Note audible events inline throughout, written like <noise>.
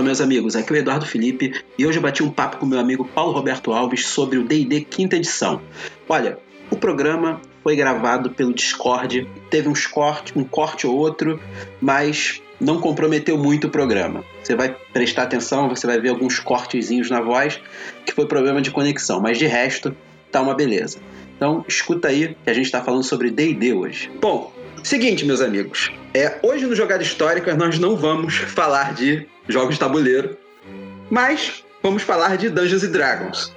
Fala, meus amigos, aqui é o Eduardo Felipe e hoje eu bati um papo com meu amigo Paulo Roberto Alves sobre o D&D quinta edição. Olha, o programa foi gravado pelo Discord, teve uns corte, um corte ou outro, mas não comprometeu muito o programa. Você vai prestar atenção, você vai ver alguns cortezinhos na voz, que foi problema de conexão, mas de resto tá uma beleza. Então escuta aí que a gente está falando sobre D&D hoje. Bom, seguinte, meus amigos, é, hoje no Jogada Histórica nós não vamos falar de jogos de tabuleiro, mas vamos falar de Dungeons Dragons,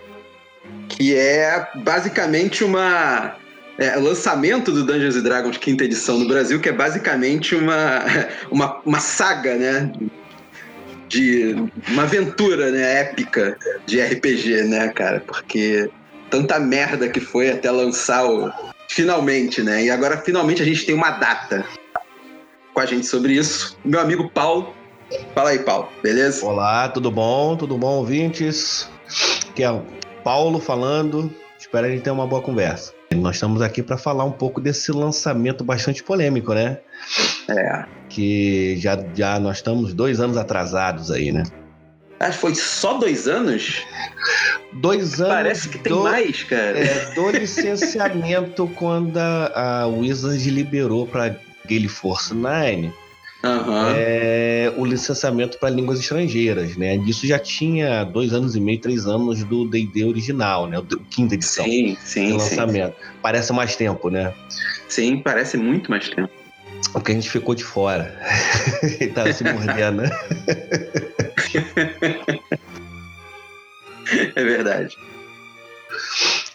que é basicamente uma é, lançamento do Dungeons Dragons quinta edição no Brasil, que é basicamente uma, <laughs> uma, uma saga, né? De uma aventura né, épica de RPG, né, cara? Porque tanta merda que foi até lançar o. Finalmente, né? E agora finalmente a gente tem uma data com a gente sobre isso. Meu amigo Paulo. Fala aí, Paulo, beleza? Olá, tudo bom? Tudo bom, ouvintes? Aqui é o Paulo falando. Espero a gente ter uma boa conversa. Nós estamos aqui para falar um pouco desse lançamento bastante polêmico, né? É. Que já, já nós estamos dois anos atrasados aí, né? Ah, foi só dois anos? Dois anos. Parece que tem do, mais, cara. É, do licenciamento <laughs> quando a, a Wizard liberou para Gale Force 9 Uhum. É, o licenciamento para línguas estrangeiras, né? Isso já tinha dois anos e meio, três anos do D&D original, né? O quinta edição. Sim, sim, lançamento. Sim. Parece mais tempo, né? Sim, parece muito mais tempo. Porque a gente ficou de fora. <laughs> Ele tava se mordendo. <laughs> é verdade.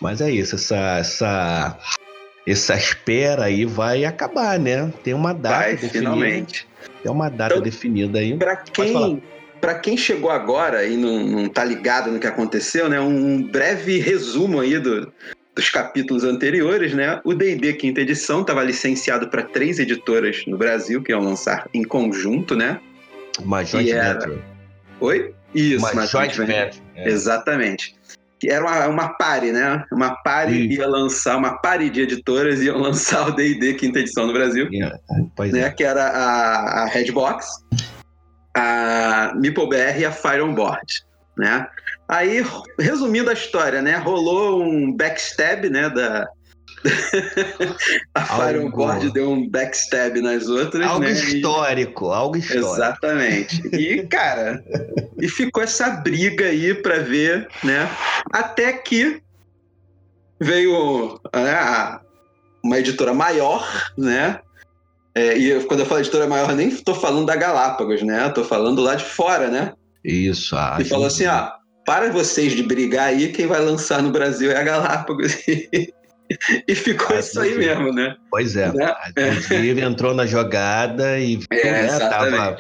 Mas é isso, essa, essa, essa espera aí vai acabar, né? Tem uma data. Vai, definida. finalmente. Tem uma data então, definida aí. Para quem, para quem chegou agora e não, não tá ligado no que aconteceu, né? Um breve resumo aí do, dos capítulos anteriores, né? O D&D quinta edição estava licenciado para três editoras no Brasil que iam lançar em conjunto, né? Uma joint era... venture. Oi? Isso, uma, uma joint venture. É. Exatamente que era uma, uma pare, né? Uma pare ia lançar, uma pare de editoras iam <laughs> lançar o D&D quinta edição no Brasil, yeah, né? É. Que era a, a Redbox, a MeepleBR e a Fire On Board, né? Aí, resumindo a história, né? Rolou um backstab, né? Da, <laughs> a Fire Board deu um backstab nas outras. Algo né? histórico, algo histórico. Exatamente. E, cara, e ficou essa briga aí pra ver, né? Até que veio né, uma editora maior, né? É, e quando eu falo editora maior, nem tô falando da Galápagos, né? Tô falando lá de fora, né? Isso, ah, E falou assim: ó, para vocês de brigar aí, quem vai lançar no Brasil é a Galápagos. <laughs> <laughs> e ficou isso aí mesmo, né? Pois é. Né? A Inclusive entrou na jogada e <laughs> é, né, tava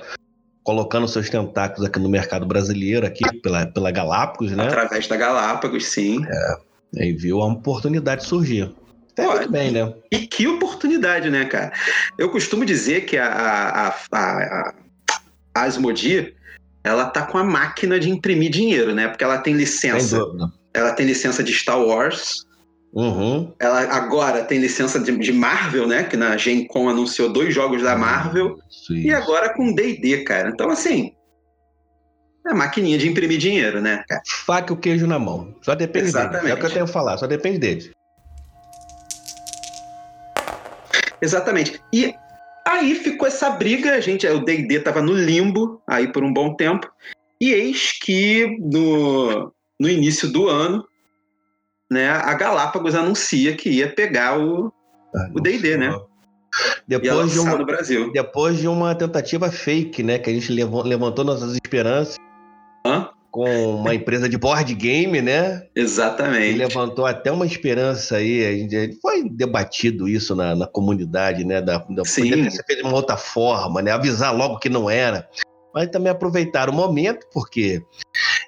colocando seus tentáculos aqui no mercado brasileiro, aqui pela, pela Galápagos, né? Através da Galápagos, sim. É. E viu a oportunidade surgir. Até muito bem, né? E que oportunidade, né, cara? Eu costumo dizer que a, a, a, a Asmodi, ela tá com a máquina de imprimir dinheiro, né? Porque ela tem licença. Ela tem licença de Star Wars, Uhum. Ela agora tem licença de, de, Marvel, né? Que na Gen Con anunciou dois jogos da Marvel. E agora com D&D, cara. Então, assim... É maquininha de imprimir dinheiro, né, cara? Faca o queijo na mão. Só depende Exatamente. dele. É o que eu tenho que falar. Só depende dele. Exatamente. E aí ficou essa briga. A gente, o D&D tava no limbo aí por um bom tempo. E eis que no, no início do ano né, a Galápagos anuncia que ia pegar o ah, o D&D, né? Depois de, uma, no Brasil. depois de uma tentativa fake, né, que a gente levantou nossas esperanças Hã? com uma empresa de board game, né? Exatamente. E levantou até uma esperança aí, foi debatido isso na, na comunidade, né? Da, da, Sim. Poderia ter sido de uma outra forma, né? Avisar logo que não era. Mas também aproveitar o momento, porque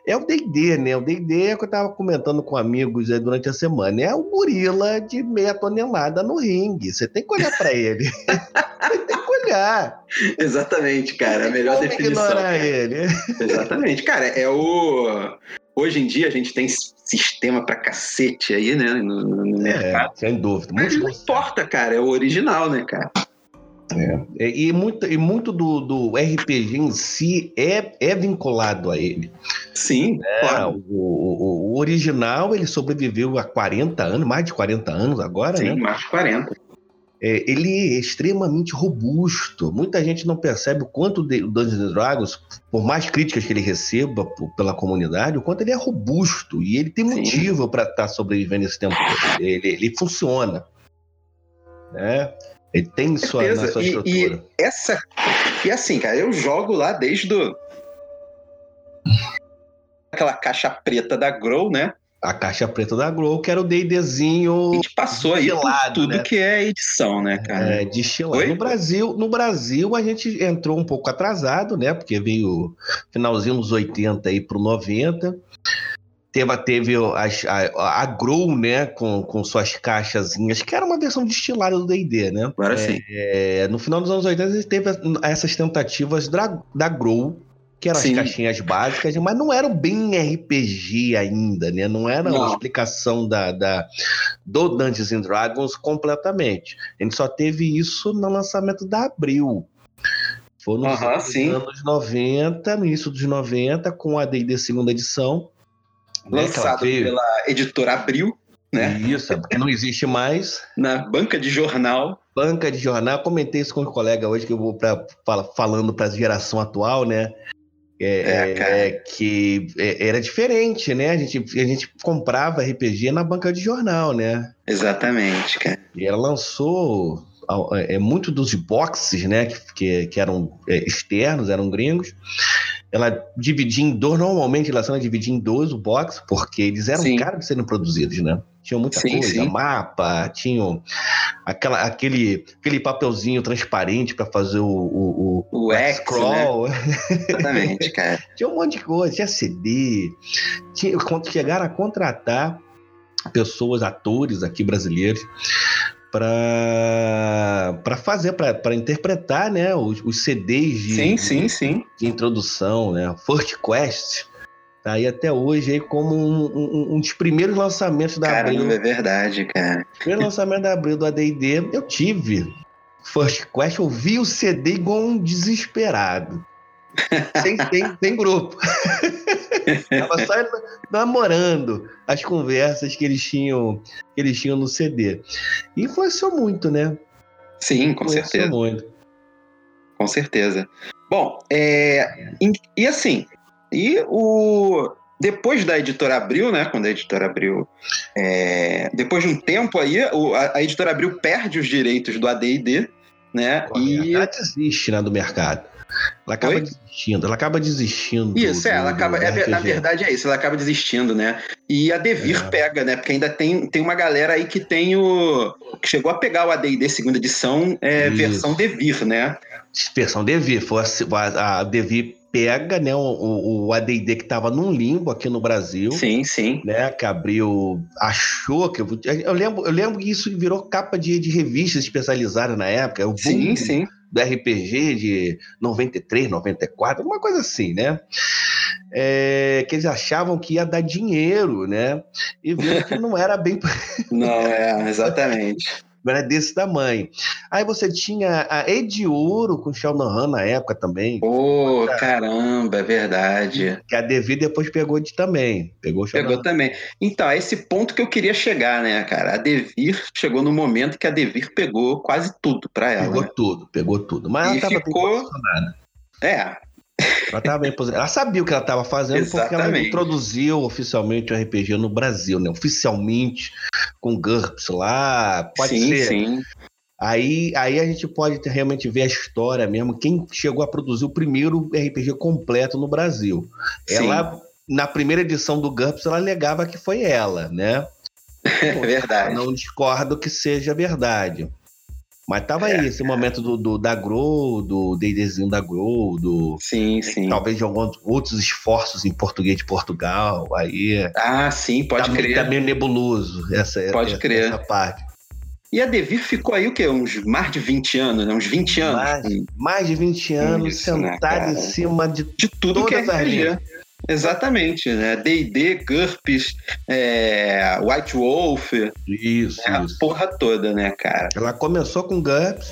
é o D&D, né? O D&D é o que eu estava comentando com amigos durante a semana. É o gorila de meia tonelada no ringue. Você tem que olhar para ele. Você tem que olhar. Exatamente, cara. A melhor definição. Ignorar ele. Exatamente. Cara, é o... Hoje em dia a gente tem sistema pra cacete aí, né? No, no é, mercado. Sem dúvida. Mas não importa, cara. É o original, né, cara? É. E, muito, e muito do, do RPG em si é, é vinculado a ele. Sim, é, claro. O, o, o, original ele sobreviveu há 40 anos, mais de 40 anos agora, Sim, né? mais de 40. É, ele é extremamente robusto. Muita gente não percebe o quanto o Dungeons Dragons, por mais críticas que ele receba pela comunidade, o quanto ele é robusto. E ele tem motivo para estar tá sobrevivendo esse tempo. Ele, ele funciona. Né? Ele tem sua, na sua estrutura. E, e, essa. E assim, cara, eu jogo lá desde o. Aquela caixa preta da Grow, né? a caixa preta da Grow, que era o D&Dzinho. A gente passou aí por tudo né? que é edição, né, cara? É, destilado. No Brasil, no Brasil, a gente entrou um pouco atrasado, né? Porque veio finalzinho dos 80 aí pro 90. Teve, teve a, a, a Grow, né, com, com suas caixazinhas, que era uma versão destilada do D&D, né? Agora sim. É, no final dos anos 80, a gente teve essas tentativas da, da Grow, que eram Sim. as caixinhas básicas, mas não eram bem RPG ainda, né? Não era não. uma explicação da, da, do Dungeons and Dragons completamente. A gente só teve isso no lançamento da Abril. Foi nos anos 90, no início dos 90, com a D&D segunda edição. Lançado né, pela editora Abril, né? Isso, porque não existe mais. Na banca de jornal. Banca de jornal, comentei isso com um colega hoje que eu vou pra, falando para a geração atual, né? É, é, é, que é, era diferente, né? A gente, a gente comprava RPG na banca de jornal, né? Exatamente, cara. E ela lançou é, muito dos boxes, né? Que, que, que eram é, externos, eram gringos. Ela dividia em dois, normalmente ela dividia em dois o box, porque eles eram Sim. caros de serem produzidos, né? Tinham muita sim, coisa, sim. mapa, tinham aquela, aquele, aquele papelzinho transparente para fazer o, o, o, o X, scroll. Né? Exatamente, <laughs> cara. tinha um monte de coisa, tinha CD, tinha, chegaram a contratar pessoas, atores aqui brasileiros, para fazer, para interpretar né, os, os CDs de, sim, sim, sim. de introdução, né? First Quest Tá aí até hoje aí como um, um, um dos primeiros lançamentos da Caramba, Abril. é verdade, cara. Primeiro lançamento da Abril do AD&D, eu tive First Quest, eu vi o CD igual um desesperado. sem, sem, sem grupo. <laughs> Tava só namorando as conversas que eles tinham que eles tinham no CD. E influenciou muito, né? Sim, com influenciou certeza. muito. Com certeza. Bom, é, e, assim, e o depois da editora Abril, né? Quando a editora Abril. É, depois de um tempo aí, a, a, editora Abril perde os direitos do ADD, né? e ela desiste né, do mercado. Ela acaba Oi? desistindo, ela acaba desistindo. Isso, é, ela acaba. É, na verdade é isso, ela acaba desistindo, né? E a Devir é. pega, né? Porque ainda tem, tem uma galera aí que tem o. que chegou a pegar o ADD segunda edição, é, versão Devir, né? Versão Devir, foi a, a Devir pega né, o, o AD&D que estava num limbo aqui no Brasil. Sim, sim. Né, que abriu, achou que... Eu lembro, eu lembro que isso virou capa de, de revista especializada na época. O sim, sim. Do RPG de 93, 94, uma coisa assim, né? É, que eles achavam que ia dar dinheiro, né? E viram que não era bem... <laughs> não, é, exatamente era desse tamanho. Aí você tinha a Ediouro com Sheldon Han na época também. Pô, oh, caramba, é verdade. Que a Devi depois pegou de também. Pegou Pegou também. Então, é esse ponto que eu queria chegar, né, cara? A Devir chegou no momento que a Devir pegou quase tudo pra ela. Pegou né? tudo, pegou tudo. Mas e ela tava ficou... É, ela estava bem. Ela sabia o que ela estava fazendo porque ela introduziu oficialmente o RPG no Brasil, né? Oficialmente, com GURPS lá. Pode sim, ser. Sim. Aí, aí a gente pode realmente ver a história mesmo. Quem chegou a produzir o primeiro RPG completo no Brasil. Sim. Ela, na primeira edição do GURPS, ela alegava que foi ela, né? <laughs> É verdade. Não discordo que seja verdade. Mas tava é, aí esse momento do, do, da Grow, do D&Dzinho da Grow, do... Sim, sim. Talvez de alguns outros esforços em português de Portugal, aí... Ah, sim, pode tá, crer. Tá meio nebuloso essa, pode essa, crer. essa parte. E a Devir ficou aí o quê? Uns mais de 20 anos, né? Uns 20 anos. Mais, mais de 20 anos, Isso, né, sentada né, em cima de, de tudo que é RPG. Exatamente, né? D&D, GURPS, é, White Wolf. Isso, né? isso. A porra toda, né, cara? Ela começou com GURPS,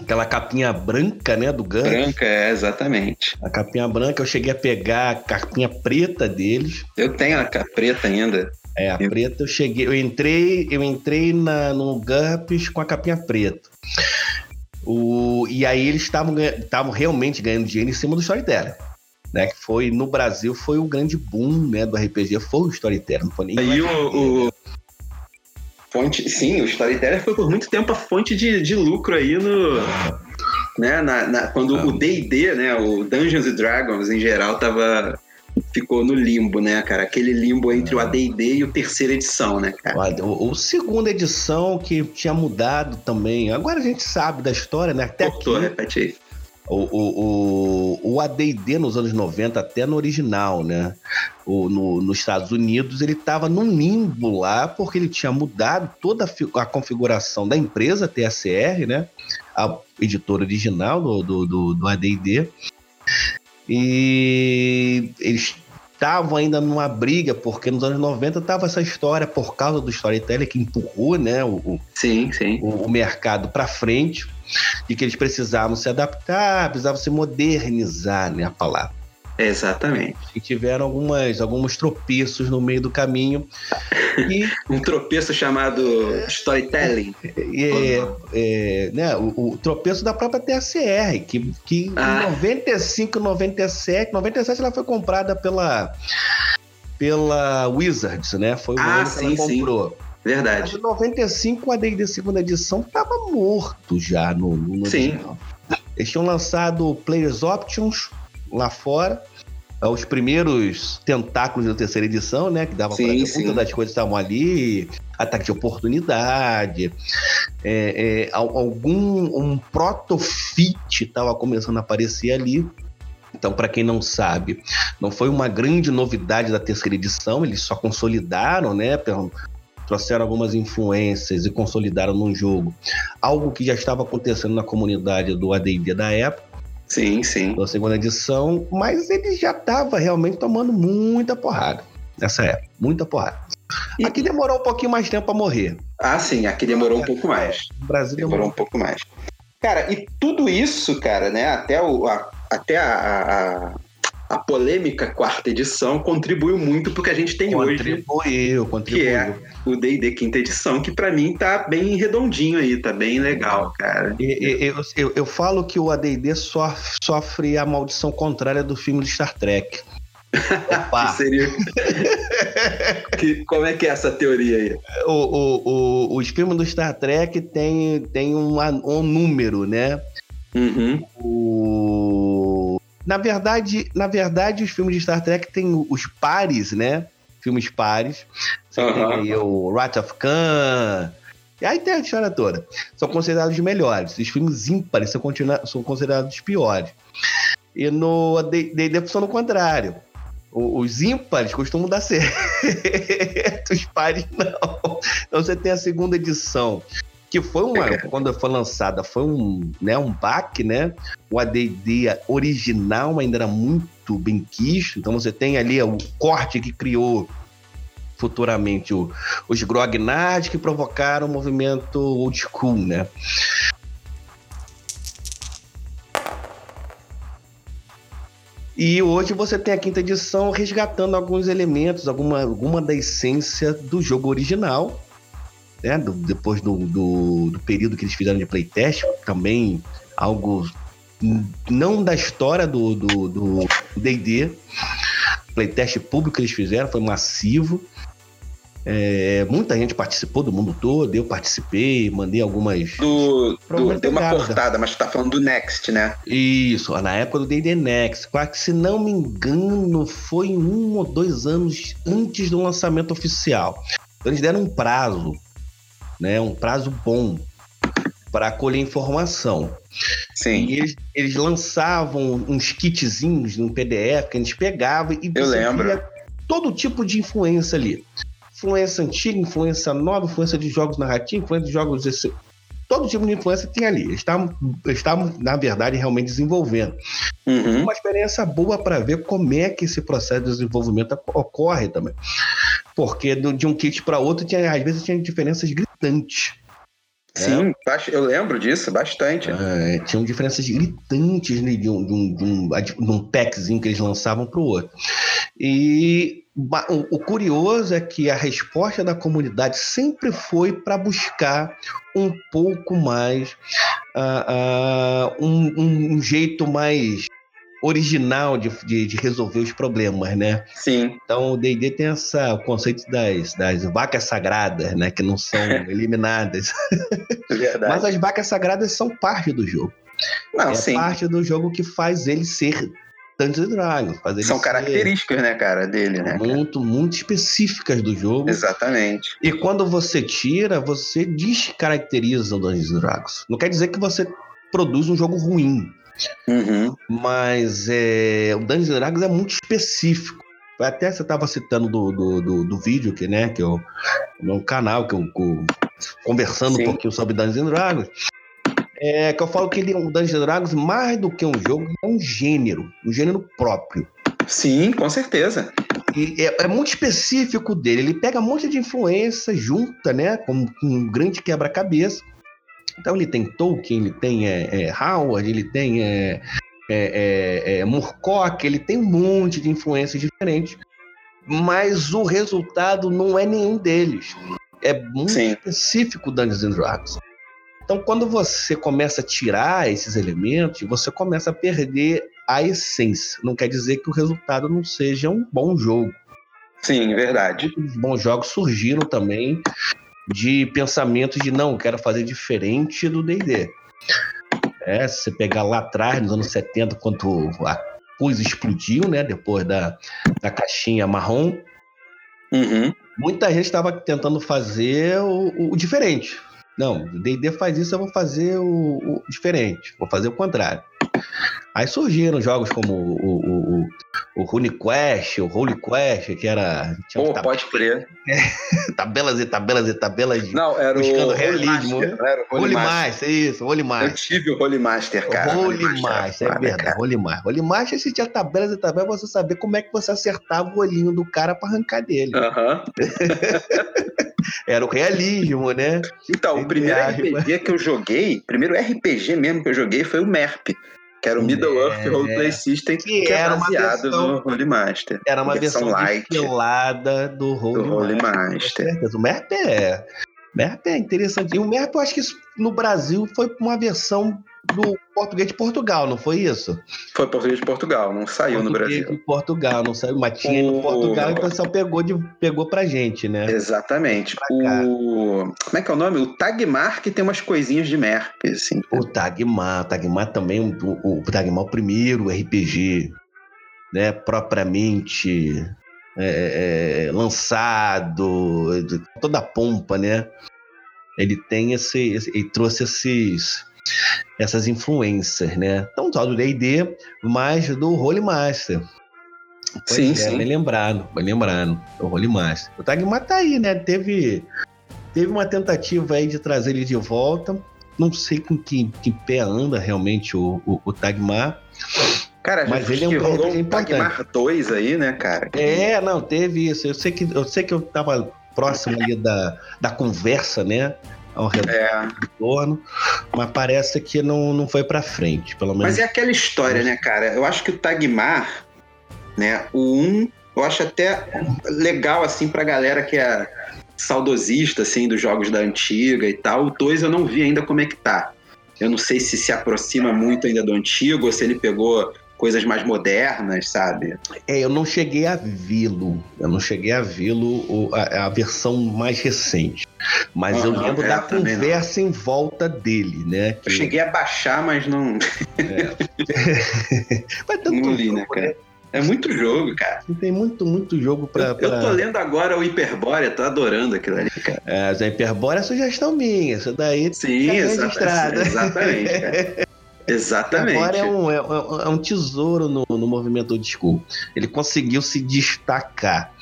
Aquela capinha branca, né, do GURPS. Branca, é, exatamente. A capinha branca, eu cheguei a pegar a capinha preta deles. Eu tenho a preta ainda. É, a eu... preta eu cheguei, eu entrei, eu entrei na, no GURPS com a capinha preta. O, e aí eles estavam realmente ganhando dinheiro em cima do storytelling. Né, que foi no Brasil foi o grande boom né, do RPG, foi o storytelling. Não foi nem aí o, o, fonte, sim, o storytelling foi por muito tempo a fonte de, de lucro aí no, né, na, na quando o D&D, né, o Dungeons and Dragons em geral tava ficou no limbo, né, cara? Aquele limbo entre o AD&D e o terceira edição, né, cara? O, o, segunda edição que tinha mudado também. Agora a gente sabe da história, né? Até Cortou, aqui, repete aí. O, o, o, o AD&D nos anos 90, até no original, né? O, no, nos Estados Unidos, ele estava num limbo lá, porque ele tinha mudado toda a, a configuração da empresa TSR, né? A editora original do, do, do, do AD&D. E eles estavam ainda numa briga, porque nos anos 90 tava essa história por causa do storytelling que empurrou né, o, sim, sim. o, o mercado para frente, de que eles precisavam se adaptar, precisavam se modernizar, né, a palavra. Exatamente. E tiveram algumas, alguns tropeços no meio do caminho. E... <laughs> um tropeço chamado storytelling. É, é, né, o, o, tropeço da própria TSR, que, que ah. em 95, 97, 97 ela foi comprada pela, pela Wizards, né? Foi o ah, ano sim, que ela comprou. Sim. Verdade. Mas em 95, a D&D segunda edição estava morto já no, no Sim. Original. Eles tinham lançado Players Options, lá fora. É, os primeiros tentáculos da terceira edição, né? Que dava sim. muitas das coisas estavam ali, ataque de oportunidade, é, é, algum um protofit estava começando a aparecer ali. Então, para quem não sabe, não foi uma grande novidade da terceira edição, eles só consolidaram, né? Trouxeram algumas influências e consolidaram num jogo algo que já estava acontecendo na comunidade do AD&D da época. Sim, sim. Da segunda edição, mas ele já estava realmente tomando muita porrada nessa época, muita porrada. E... Aqui demorou um pouquinho mais tempo para morrer. Ah, sim, aqui demorou um pouco mais. O Brasil demorou, demorou um pouco mais. Cara, e tudo isso, cara, né, até, o, a, até a, a, a polêmica quarta edição contribuiu muito porque a gente tem contribuiu, hoje. Contribuiu, contribuiu. Que é o D&D quinta edição, que para mim tá bem redondinho aí, tá bem legal, cara. Eu, eu, eu, eu falo que o AD&D sofre, sofre a maldição contrária do filme de Star Trek. <laughs> Opa. que seria... que, como é que é essa teoria aí? O, o, o, os filmes do Star Trek tem, tem um, um número, né? Uhum. O... Na verdade, na verdade, os filmes de Star Trek têm os pares, né? filmes pares. Você uhum. tem aí o Wrath of Khan. E aí tem a história toda. São considerados os melhores. Os filmes ímpares são, são considerados os piores. E no D&D funciona o contrário. Os ímpares costumam dar <laughs> certo, os pares não. Então você tem a segunda edição, que foi uma, é. quando foi lançada, foi um, né, um baque, né? O AD&D original ainda era muito bem quisto, então você tem ali o corte que criou futuramente o, os grognards que provocaram o movimento old school, né? E hoje você tem a quinta edição resgatando alguns elementos, alguma, alguma da essência do jogo original, né? Do, depois do, do, do, período que eles fizeram de playtest, também algo não da história do D&D, do, do playtest público que eles fizeram foi massivo, é, muita gente participou do mundo todo, eu participei, mandei algumas. Do, do deu uma cortada, mas tu tá falando do Next, né? Isso, na época do DD Next. Quase se não me engano, foi um ou dois anos antes do lançamento oficial. Então eles deram um prazo, né? Um prazo bom para colher informação. Sim. E eles, eles lançavam uns kitzinhos no PDF que a gente pegava e eu lembro. todo tipo de influência ali influência antiga, influência nova, influência de jogos narrativos, influência de jogos. Esse, todo tipo de influência tem ali. Estavam, estavam na verdade, realmente desenvolvendo. Uhum. Uma experiência boa para ver como é que esse processo de desenvolvimento ocorre também. Porque de um kit para outro, tinha, às vezes, tinha diferenças gritantes. Sim, é. eu lembro disso bastante. É, tinham diferenças gritantes né, de, um, de, um, de, um, de um packzinho que eles lançavam para o outro. E o curioso é que a resposta da comunidade sempre foi para buscar um pouco mais, uh, uh, um, um, jeito mais original de, de, de, resolver os problemas, né? Sim. Então o D&D tem essa, o conceito das, das vacas sagradas, né? Que não são <laughs> eliminadas. Verdade. Mas as vacas sagradas são parte do jogo. Não, é sim. parte do jogo que faz ele ser Dungeons Dragons. Fazer São características, né, cara, dele, né? Muito, muito específicas do jogo. Exatamente. E quando você tira, você descaracteriza o Dungeons Dragons. Não quer dizer que você produz um jogo ruim. Uhum. Mas é, o Dungeons Dragons é muito específico. Até você estava citando do, do, do, do, vídeo que, né, que eu, no canal que eu, eu conversando Sim. um pouquinho sobre Dungeons Dragons. É, que eu falo que ele é um Dungeons Dragons mais do que um jogo, é um gênero, um gênero próprio. Sim, com certeza. E é, é, muito específico dele. Ele pega um monte de influência, junta, né, com, com um grande quebra-cabeça. Então ele tem Tolkien, ele tem é, é, Howard, ele tem é, é, é, é ele tem um monte de influências diferentes. Mas o resultado não é nenhum deles. É muito Sim. específico Dungeons and Dragons. Então, quando você começa a tirar esses elementos, você começa a perder a essência. Não quer dizer que o resultado não seja um bom jogo. Sim, verdade. Os bons jogos surgiram também de pensamentos de não, quero fazer diferente do D&D. É, se você pegar lá atrás, nos anos 70, quando a coisa explodiu, né, depois da, da caixinha marrom, uhum. muita gente estava tentando fazer o, o diferente. Não, o D&D faz isso, eu vou fazer o, o, diferente, vou fazer o contrário. Aí surgiram jogos como o, o, o, o RuneQuest, o Holy Quest, que era... Pô, tab... pode crer. <laughs> É, tabelas e tabelas e tabelas. Não, era buscando o realismo. Master, era o Holy, Holy Master. Master, isso, Holy Master. Eu tive o Holy Master, cara. O Holy, Holy Master, Master é verdade, Holy Master. Holy Master, se tinha tabelas e tabelas, você saber como é que você acertava o olhinho do cara para arrancar dele. Aham. Uh <laughs> -huh. Era o realismo, né? Então, o primeiro RPG que eu joguei, primeiro RPG mesmo que eu joguei foi o MERP. Que era o Middle é, Earth Roleplay System, que, que era é baseado versão, no Holy Master. Era uma versão, versão light do Holy, do Master. Master. O MERP é. MERP é interessante. E o MERP, eu acho que no Brasil foi uma versão do português de Portugal, não foi isso? Foi português de Portugal, não saiu português no Brasil. de Portugal, não saiu, mas tinha o... no Portugal e o pessoal pegou, de, pegou pra gente, né? Exatamente. O... Como é que é o nome? O Tagmar que tem umas coisinhas de MERP, assim. O Tagmar, o Tagmar também, o, o Tagmar o primeiro RPG, né, propriamente é, é, é lançado, toda a pompa, né? Ele tem esse, esse ele trouxe esses essas influências, né? Não só do D&D, mas do Holy Master. Pois sim, é, sim. Bem lembrado, bem lembrado. O Holy Master. O Tagmar tá aí, né? Teve, teve uma tentativa aí de trazer ele de volta. Não sei com que, que pé anda realmente o, o, o Tagmar. Cara, mas ele é um rolou um Tagmar 2 aí, né, cara? É, não, teve isso. Eu sei que eu, sei que eu tava próximo ali da, da conversa, né? ao redor é. do torno, mas parece que não, não foi para frente, pelo menos. Mas é aquela história, né, cara? Eu acho que o Tagmar, né, o 1, eu acho até legal, assim, pra galera que é saudosista, assim, dos jogos da antiga e tal. O 2 eu não vi ainda como é que tá. Eu não sei se se aproxima muito ainda do antigo, ou se ele pegou coisas mais modernas, sabe? É, eu não cheguei a vê-lo. Eu não cheguei a vê-lo a, a, versão mais recente. Mas eu lembro é, da conversa em volta dele, né? Que... Eu cheguei a baixar, mas não. É. <laughs> mas tanto não li, né, cara? Né? É muito jogo, cara. Tem muito, muito jogo pra. Eu, pra... eu tô lendo agora o Hiperbórea, tô adorando aquilo ali, cara. É, a Hiperbórea é sugestão minha, isso daí. Sim, tá exatamente. Cara. <laughs> Exatamente. Agora é um, é, é um tesouro no, no movimento old school. Ele conseguiu se destacar.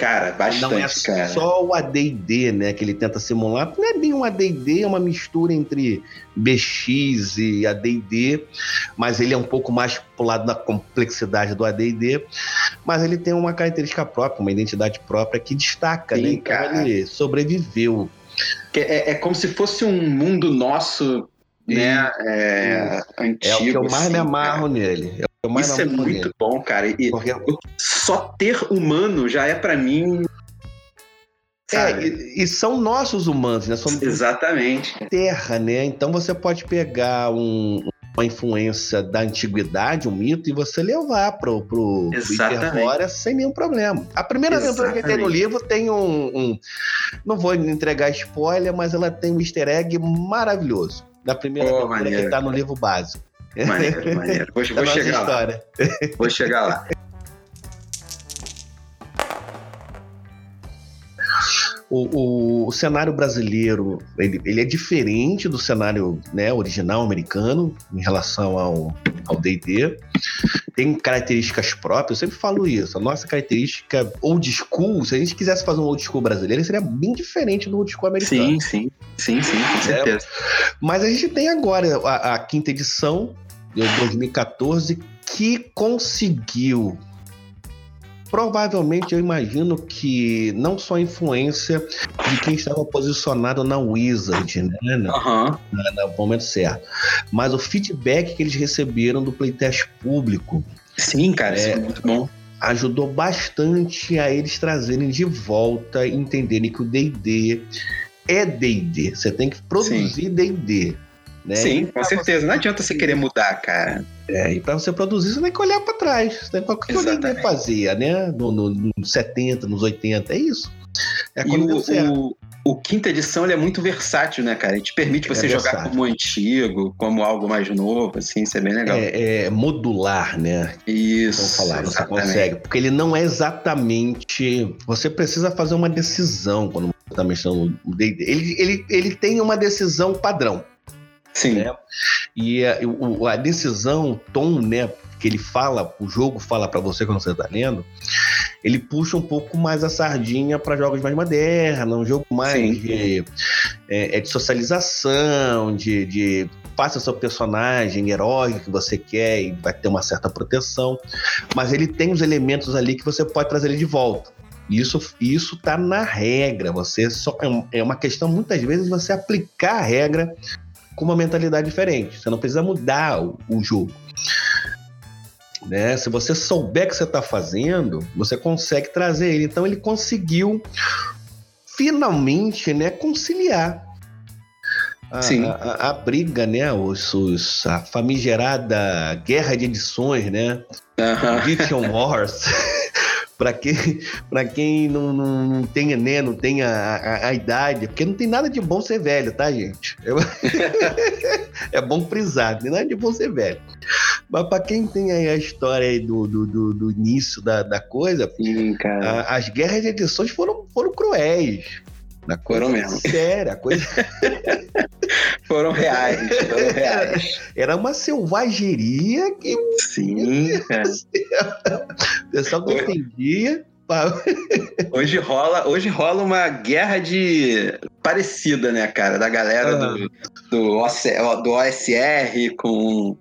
Cara, bastante, Não é cara. só o AD&D, né, que ele tenta simular. Não é bem um AD&D, é uma mistura entre BX e AD&D, mas ele é um pouco mais pro lado da complexidade do AD&D, mas ele tem uma característica própria, uma identidade própria que destaca, Sim, né? Então ele sobreviveu É, é como se fosse um mundo nosso, né? É, antigo. É o que eu mais assim, me amarro cara. nele. É Isso é muito nele. bom, cara. E Porque- só ter humano já é pra mim. É, e, e são nossos humanos, né? Somos Exatamente. terra, né? Então você pode pegar um- uma influência da antiguidade, um mito, e você levar pro, pro. Hiperborea sem nenhum problema. A primeira aventura que tem no livro tem um, um- Não vou entregar spoiler, mas ela tem um easter egg maravilhoso. Da primeira aventura maneiro. que tá no livro básico. Maneiro, maneiro. Vou, Da <laughs> vou chegar lá. história. Vou chegar lá. O, o- o cenário brasileiro ele, ele é diferente do cenário né, original americano em relação ao ao D&D. Tem características próprias, eu sempre falo isso. A nossa característica old school, se a gente quisesse fazer um old school brasileiro, seria bem diferente do old school americano. Sim, sim. Sim, sim, com certeza. Mas a gente tem agora a, a quinta edição, de 2014, que conseguiu. Provavelmente eu imagino que não só a influência de quem estava posicionado na Wizard, né, na- Aham. no momento certo, mas o feedback que eles receberam do playtest público Sim, cara, isso É. é muito bom. ajudou bastante a eles trazerem de volta entenderem que o D&D é D&D. Você tem que produzir D&D. Né? Sim, com certeza. Não adianta você querer mudar, cara. É, e para você produzir, você tem que olhar para trás. Você tem que- O que o fazia, né? No, no, nos 70, nos 80, é isso. É E o, o, o quinta edição ele é muito versátil, né, cara? Ele te permite você É jogar versátil. como antigo, como algo mais novo, assim, isso é bem legal. É, é modular, né? Isso. Vamos falar, você exatamente. consegue. Porque ele não é exatamente. Você precisa fazer uma decisão quando você está mexendo no D&D. Ele, ele, ele tem uma decisão padrão. Sim, né? E a, o- a decisão, o tom, né? Que ele fala, o jogo fala para você quando você tá lendo, ele puxa um pouco mais a sardinha para jogos mais modernos, um jogo mais de, é, é de socialização, de, de faça seu personagem heróico que você quer e vai ter uma certa proteção, mas ele tem os elementos ali que você pode trazer ele de volta. Isso, isso tá na regra. Você só é é uma questão muitas vezes de você aplicar a regra com uma mentalidade diferente. Você não precisa mudar o, o jogo. Né? Se você souber o que você está fazendo, você consegue trazer ele. Então ele conseguiu finalmente, né, conciliar a, a- a- briga, né, os, os- a famigerada guerra de edições, né. Edition Wars. <laughs> Para quem, <laughs> pra quem não, não, não tenha, né, não tenha a, a- idade, porque não tem nada de bom ser velho, tá, gente? Eu- <laughs> é bom frisar, não tem nada de bom ser velho. Mas para quem tem aí a história aí do, do, do- do início da, da coisa, Sim, a- as guerras de edições foram, foram cruéis. Na coisa Foram mesmo. séria, a coisa <laughs> Foram reais, foram reais. era uma selvageria que Sim, cara. o pessoal não entendia. <laughs> Hoje rola, hoje rola uma guerra de parecida, né, cara? Da galera do, do, OC do OSR com,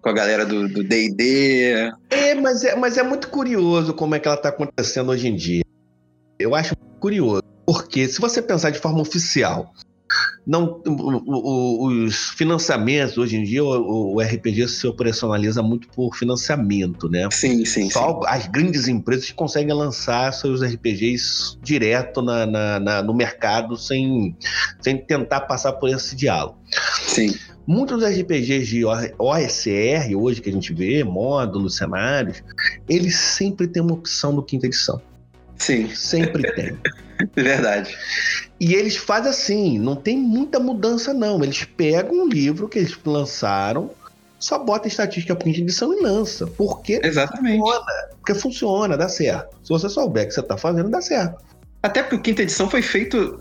com a galera do do D&D. É, mas é, mas é muito curioso como é que ela está acontecendo hoje em dia. Eu acho curioso, porque se você pensar de forma oficial, não, os financiamentos hoje em dia, o, RPG se operacionaliza muito por financiamento, né? Sim, sim, sim. Só as grandes empresas conseguem lançar seus RPGs direto na- na- na- no mercado sem, sem tentar passar por esse diálogo. Sim, Muitos RPGs de OSR, hoje que a gente vê, módulos, cenários, eles sempre têm uma opção do quinta edição. sim, Sempre <laughs> tem. É <laughs> verdade. E eles fazem assim, não tem muita mudança, não. Eles pegam um livro que eles lançaram, só bota estatística para quinta edição e lança. Porque Exatamente. Porque funciona, dá certo. Se você souber o que você tá fazendo, dá certo. Até porque o quinta edição foi feito,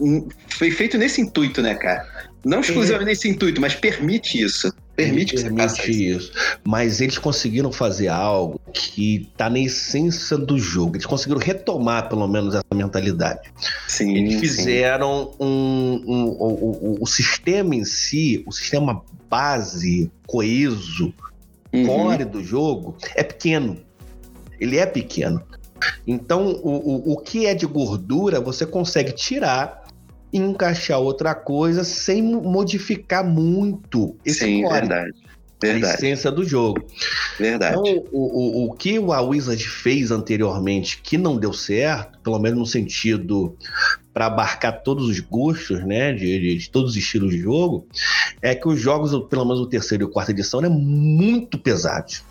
foi feito nesse intuito, né, cara? Não exclusivamente nesse intuito, mas permite isso. Permite que você permite isso. isso. Mas eles conseguiram fazer algo que tá na essência do jogo. Eles conseguiram retomar, pelo menos, essa mentalidade. Sim, Eles sim. fizeram um, um- o, o- o sistema em si, o sistema base, coeso, Uhum. core do jogo, é pequeno. Ele é pequeno. Então, o, o, o que é de gordura, você consegue tirar encaixar outra coisa sem modificar muito esse Sim, core, verdade. Verdade. a essência do jogo. Verdade. Então, o, o, o que a Wizard fez anteriormente que não deu certo, pelo menos no sentido para abarcar todos os gostos, né, de, de, de, todos os estilos de jogo, é que os jogos, pelo menos o terceiro e o quarta edição, é muito pesados.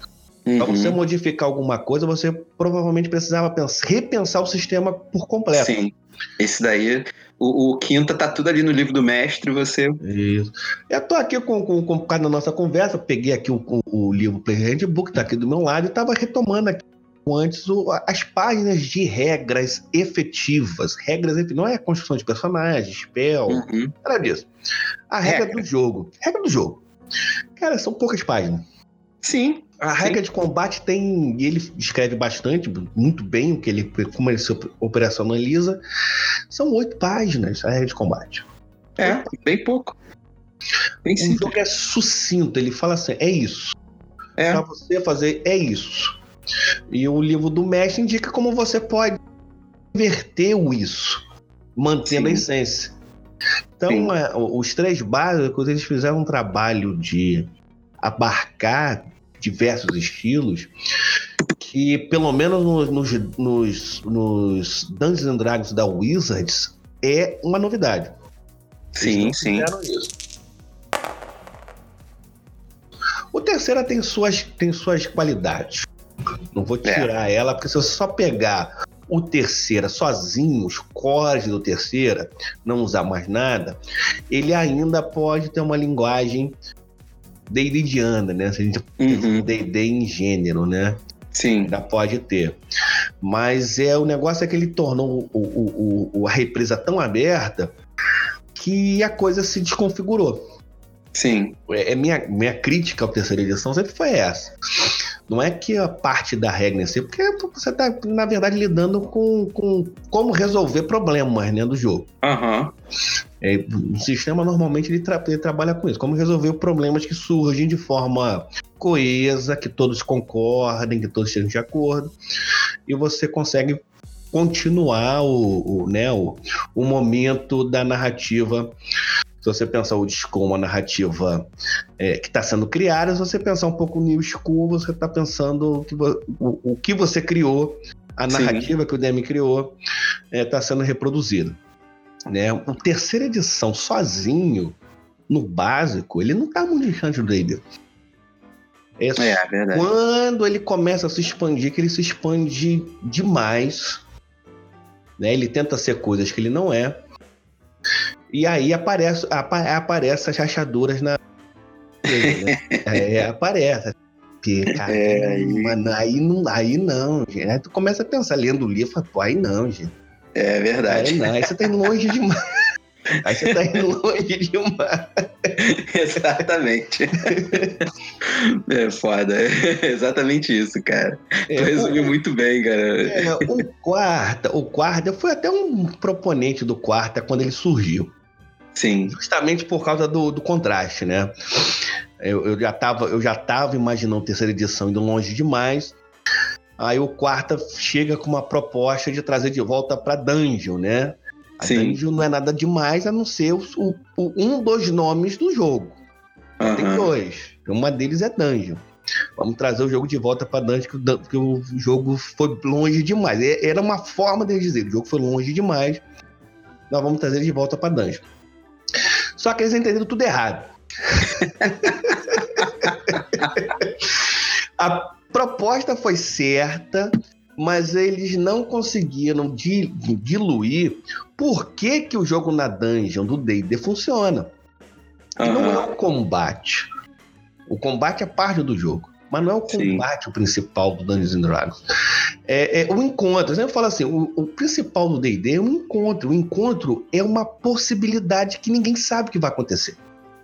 Uhum. Para você modificar alguma coisa, você provavelmente precisava pensar, repensar o sistema por completo. Sim. Esse daí, o, o, quinta tá tudo ali no livro do mestre, você. Isso. Eu tô aqui com, com, com por causa da nossa conversa, peguei aqui o, o, o livro Play Handbook, tá aqui do meu lado, e tava retomando aqui antes o, as páginas de regras efetivas. Regras não é a construção de personagens, spell, uhum. nada disso. A regra, regra do jogo. Regra do jogo. Cara, são poucas páginas. Sim. A regra de combate tem. Ele escreve bastante, muito bem, o que ele, como ele se operacionaliza. São oito páginas a regra de combate. É, bem pouco. Bem o jogo é sucinto, ele fala assim: é isso. É. Pra você fazer, é isso. E o livro do mestre indica como você pode inverter o isso, mantendo Sim. a essência. Então, é, os três básicos, eles fizeram um trabalho de abarcar diversos estilos, que pelo menos nos, nos, nos Dungeons and Dragons da Wizards é uma novidade. Sim, sim. O terceiro tem suas, tem suas qualidades. Não vou é. tirar é. ela, porque se você só pegar o terceira sozinho, os cores do terceira, não usar mais nada, ele ainda pode ter uma linguagem D&Diana, né? Se a gente uhum. D&D em gênero, né? Sim. Ainda pode ter. Mas é o negócio é que ele tornou o, o, o, a represa tão aberta que a coisa se desconfigurou. Sim. É, é minha, minha crítica à terceira edição sempre foi essa. Não é que a parte da regra em si, porque você está, na verdade, lidando com, com como resolver problemas né, do jogo. Uhum. É, o sistema normalmente ele, tra ele, trabalha com isso, como resolver problemas que surgem de forma coesa, que todos concordem, que todos estejam de acordo, e você consegue continuar o, o né, o, o momento da narrativa se você pensar o School uma narrativa é, que está sendo criada, se você pensar um pouco no New School, você está pensando que, o, o, que você criou, a narrativa Sim. que o DM criou, está é, tá sendo reproduzida. Né? O terceira edição sozinho, no básico, ele não está muito distante do D&D. É, é, verdade. Quando ele começa a se expandir, que ele se expande demais. Né? Ele tenta ser coisas que ele não é. E aí aparece, aparece as rachaduras na. Né? <laughs> é, aparece. Porque, cara, é, aí... Mano, aí não, aí não, gente. Aí tu começa a pensar, lendo o livro, pô, aí não, gente. É verdade. Aí não, aí você tá indo longe demais. <laughs> Aí você tá indo longe demais. Exatamente. É foda. É exatamente isso, cara. É, tu resumiu o, muito bem, cara. É, o quarta, o quarta, eu fui até um proponente do quarta quando ele surgiu. Sim. Justamente por causa do, do contraste, né? Eu, eu, já tava, eu já tava imaginando terceira edição indo longe demais. Aí o quarta chega com uma proposta de trazer de volta para Dungeon, né? A Sim. Dungeon não é nada demais a não ser o, o, um dos nomes do jogo. Uhum. Tem dois. Uma deles é Dungeon. Vamos trazer o jogo de volta para Dungeon, porque o jogo foi longe demais. Era uma forma de dizer, o jogo foi longe demais. Nós vamos trazer ele de volta para Dungeon. Só que eles entenderam tudo errado. a proposta foi certa, mas eles não conseguiram diluir por que, que o jogo na dungeon do D&D funciona. Uhum. Não é o combate. O combate é parte do jogo, mas não é o combate Sim. o principal do Dungeons and Dragons. É, é o encontro. Eu sempre falo assim: o, o principal do D&D é um encontro. O encontro é uma possibilidade que ninguém sabe que vai acontecer.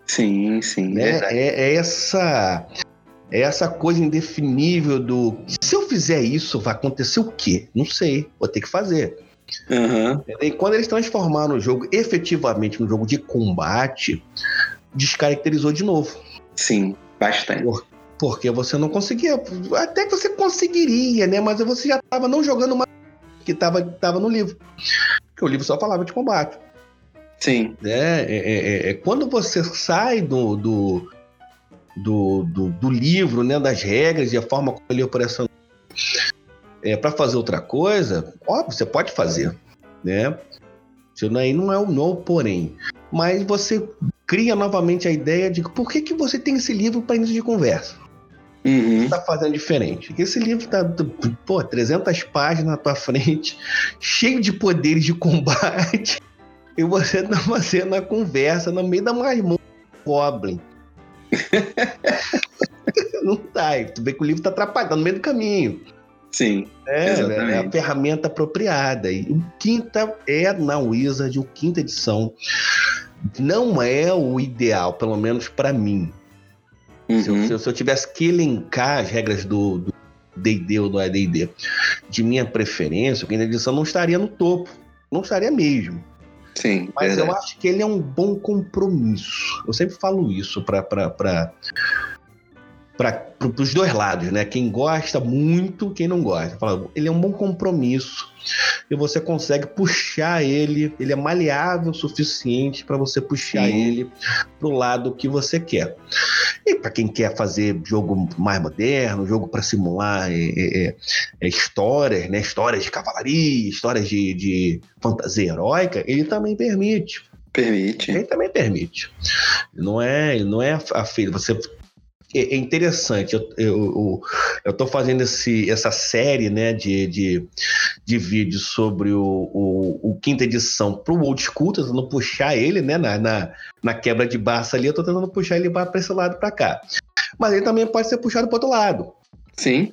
Sim, sim. Né? É, é, essa é essa coisa indefinível do se eu fizer isso, vai acontecer o quê? Não sei, vou ter que fazer. Uhum. E quando eles transformaram o jogo efetivamente num jogo de combate, descaracterizou de novo. Sim, bastante. Por, porque você não conseguia. Até que você conseguiria, né? Mas você já estava não jogando mais que estava tava no livro. Porque o livro só falava de combate. Sim. Né? É, é, é, é quando você sai do, do, do, do, do livro, né, das regras e a forma como ele operaciona é, para fazer outra coisa, óbvio, você pode fazer, né? Isso aí não é o não porém. Mas você cria novamente a ideia de por que, que você tem esse livro para início de conversa. Uhum. Tá fazendo diferente. Esse livro tá, pô, 300 páginas na tua frente, <laughs> cheio de poderes de combate, <laughs> e você tá fazendo a conversa no meio da masmorra Goblin. <laughs> não tá. Tu vê que o livro tá atrapalhando, tá no meio do caminho. Sim. É, é a ferramenta apropriada. E o quinta é na Wizard, o quinta edição. Não é o ideal, pelo menos para mim. Uhum. Se, eu, se, eu, tivesse que elencar as regras do DD ou do ADD de minha preferência, o quinta edição não estaria no topo. Não estaria mesmo. Sim. Mas verdade. eu acho que ele é um bom compromisso. Eu sempre falo isso para para os dois lados, né? Quem gosta muito, quem não gosta. Ele é um bom compromisso e você consegue puxar ele, ele é maleável o suficiente para você puxar Sim. ele para o lado que você quer. E para quem quer fazer jogo mais moderno, jogo para simular é, é, é, é, histórias, né? Histórias de cavalaria, histórias de, de fantasia heróica, ele também permite. Permite. Ele também permite. Não é, não é a feira. Você é, é interessante. Eu, eu, eu tô fazendo esse, essa série né, de, de, de vídeos sobre o, o, o quinta edição para o old school, tentando puxar ele né, na, na, na quebra de barça ali, eu tô tentando puxar ele para esse lado para cá. Mas ele também pode ser puxado para outro lado. Sim.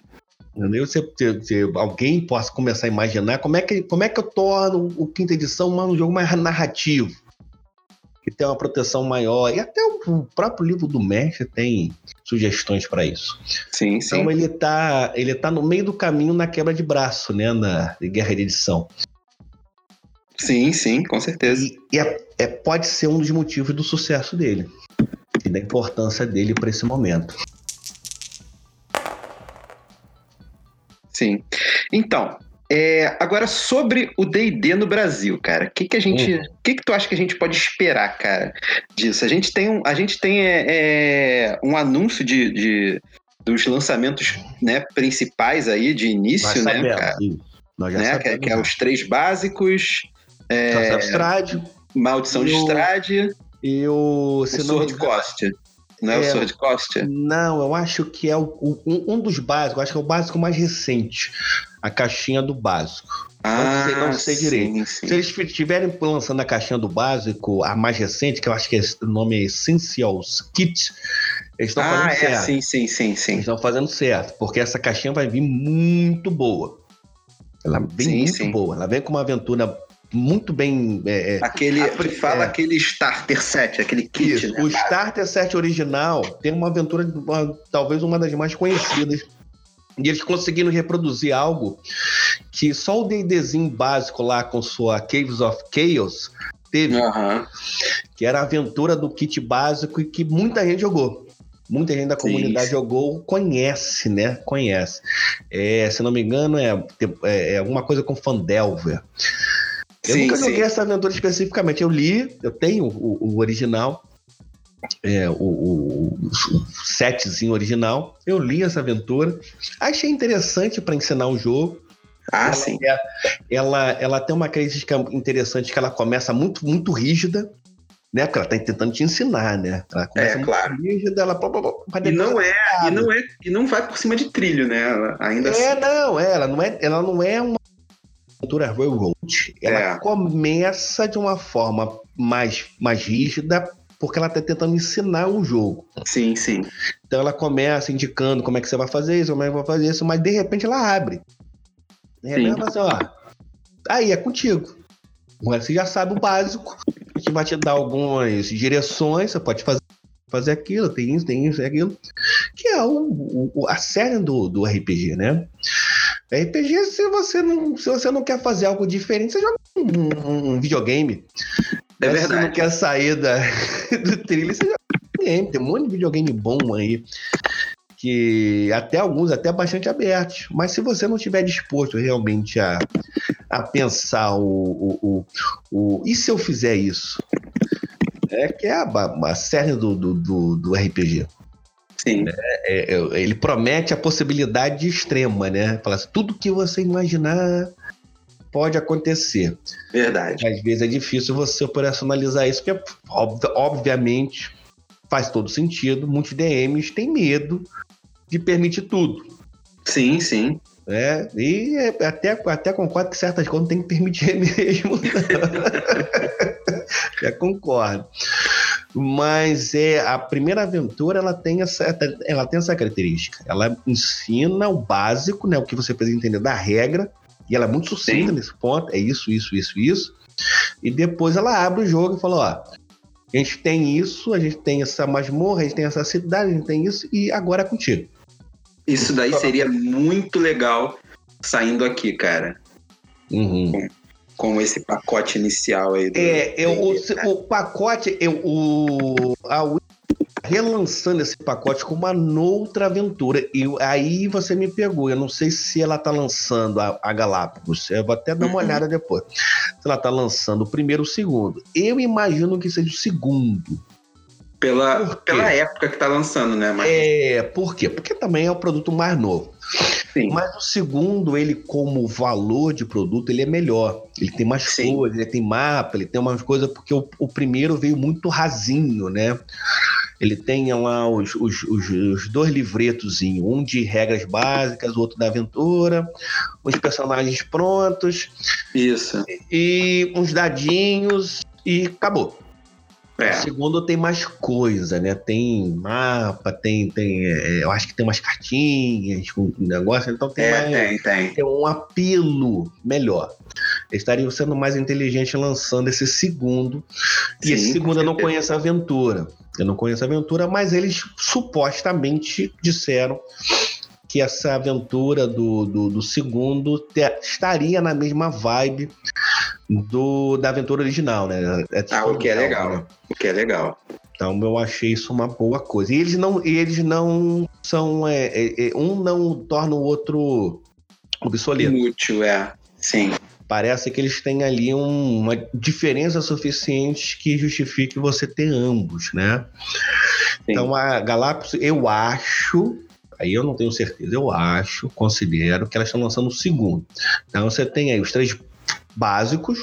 Entendeu? Se, se, se, alguém possa começar a imaginar como é que, como é que eu torno o quinta edição um jogo mais narrativo que tem uma proteção maior. E até o próprio livro do mestre tem sugestões para isso. Sim, sim. Então ele está ele tá no meio do caminho na quebra de braço, né, na guerra de edição. Sim, sim, com certeza. E, e é, é, pode ser um dos motivos do sucesso dele e da importância dele para esse momento. Sim. Então, é, agora, sobre o D&D no Brasil, cara, o que, que a gente, o uhum. que, que tu acha que a gente pode esperar, cara, disso? A gente tem um, a gente tem é, é, um anúncio de, de, dos lançamentos né, principais aí de início, né, sabemos, cara? Nós né, que, é, que, é os três básicos. É, Maldição de Strade e o, o Sword Cost. Não é, é, o Sword Cost? Não, eu acho que é o, o, um dos básicos, acho que é o básico mais recente a caixinha do básico. Ah, não sei, não sei direito. Sim. Se eles estiverem lançando a caixinha do básico, a mais recente, que eu acho que é, o nome é Essentials Kit, eles estão ah, fazendo é, certo. Sim, sim, sim, sim. Eles estão fazendo certo, porque essa caixinha vai vir muito boa. Ela vem sim, muito sim. boa. Ela vem com uma aventura muito bem. É, é aquele, a, fala é, aquele Starter Set, aquele kit. Isso, né, o Starter Set original tem uma aventura, uma, talvez uma das mais conhecidas e eles conseguiram reproduzir algo que só o D&Dzinho básico lá com sua Caves of Chaos teve, uhum. que era a aventura do kit básico e que muita gente jogou. Muita gente da comunidade Sim. jogou, conhece, né? Conhece. É, se não me engano, é, é, é alguma coisa com Fandelver. Eu sim, nunca joguei sim. essa aventura especificamente. Eu li, eu tenho o, o original, é, o, o, o, setzinho original. Eu li essa aventura, achei interessante para ensinar o jogo. Ah, ela, sim. É, ela, ela tem uma característica interessante que ela começa muito, muito rígida, né? Porque ela tá tentando te ensinar, né? Ela começa é, muito claro. rígida, ela e não é, e não é, e não vai por cima de trilho, né? Ela, ainda é, assim. não, é, ela não é, ela não é uma aventura railroad. Ela é. começa de uma forma mais, mais rígida porque ela está tentando ensinar um jogo. Sim, sim. Então ela começa indicando como é que você vai fazer isso, como é que vai fazer isso, mas de repente ela abre. De repente ela fala assim, ó, aí é contigo. Você já sabe o básico, a gente vai te dar algumas direções, você pode fazer, fazer aquilo, tem isso, tem isso, tem aquilo. Que é o, o, a série do, do RPG, né? RPG, se você, não, se você não quer fazer algo diferente, você joga um, um, um videogame. É verdade. Você não quer sair da, <laughs> do trilho, você joga videogame. Tem um monte de videogame bom aí. Que até alguns, até bastante abertos. Mas se você não estiver disposto realmente a, a pensar o, o, o, o e se eu fizer isso? É que é a, a série do, do, do, do RPG. Sim. É, é, ele promete a possibilidade extrema, né? Fala assim, tudo que você imaginar pode acontecer. Verdade. Às vezes é difícil você operacionalizar isso, porque obviamente faz todo sentido. Muitos DMs têm medo de permitir tudo. Sim, sim. É, e até, até concordo que certas coisas tem que permitir <laughs> mesmo. <laughs> Já concordo. Mas é a primeira aventura ela tem essa, ela tem essa característica. Ela ensina o básico, né, o que você precisa entender da regra, e ela é muito sucinta Sim. nesse ponto. É isso, isso, isso, isso. E depois ela abre o jogo e fala: ó, a gente tem isso, a gente tem essa masmorra, a gente tem essa cidade, a gente tem isso, e agora é contigo. Isso daí seria muito legal saindo aqui, cara. Uhum. Com, com, esse pacote inicial aí. Do, é, eu, o, o, pacote, eu, o, a relançando esse pacote com uma outra aventura. E aí você me pegou. Eu não sei se ela tá lançando a, a Galápagos. Eu vou até dar uma uhum. olhada depois. Se ela tá lançando o primeiro ou o segundo. Eu imagino que seja o segundo. Pela, pela época que tá lançando, né? Mas... É, por quê? Porque também é o produto mais novo. Sim. Mas o segundo, ele como valor de produto, ele é melhor. Ele tem mais Sim. coisas, ele tem mapa, ele tem umas coisas, porque o, o primeiro veio muito rasinho, né? Ele tem lá os, os, os, os dois livretos, um de regras básicas, o outro da aventura, os personagens prontos. Isso. E, e uns dadinhos e acabou. É. O segundo tem mais coisa, né? Tem mapa, tem. tem é, eu acho que tem umas cartinhas um negócio, então tem, é, mais, tem, tem. tem um apelo melhor. Eles estariam sendo mais inteligentes lançando esse segundo. Sim, e esse segundo eu não conheço a aventura. Eu não conheço a aventura, mas eles supostamente disseram que essa aventura do, do, do segundo te, estaria na mesma vibe do, da aventura original, né? É ah, o que é legal. Né? O que é legal. Então eu achei isso uma boa coisa. E eles não, eles não são. É, é, é, um não torna o outro obsoleto. Inútil, é. Sim. Parece que eles têm ali um, uma diferença suficiente que justifique você ter ambos, né? Sim. Então a Galápagos, eu acho, aí eu não tenho certeza, eu acho, considero que elas estão lançando o segundo. Então você tem aí os três básicos,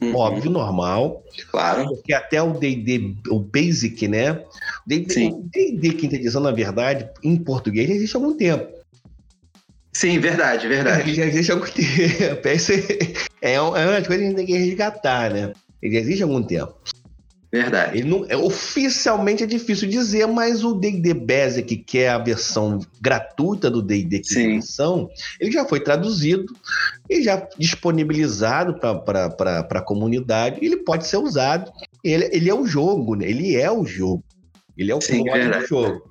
uhum. óbvio, normal. Claro. Porque até o D&D, o Basic, né? O D&D quinta edição, na verdade, em português, existe há algum tempo. Sim, verdade, verdade. Já existe há algum <laughs> tempo. É, é uma coisa que a gente tem que resgatar, né? Ele existe há algum tempo. Verdade. Ele não, é, oficialmente é difícil dizer, mas o D&D Basic, que é a versão gratuita do D&D edição, ele já foi traduzido e já disponibilizado para a comunidade. Ele pode ser usado. Ele, ele é o jogo, né? Ele é o jogo. Ele é o Sim, do jogo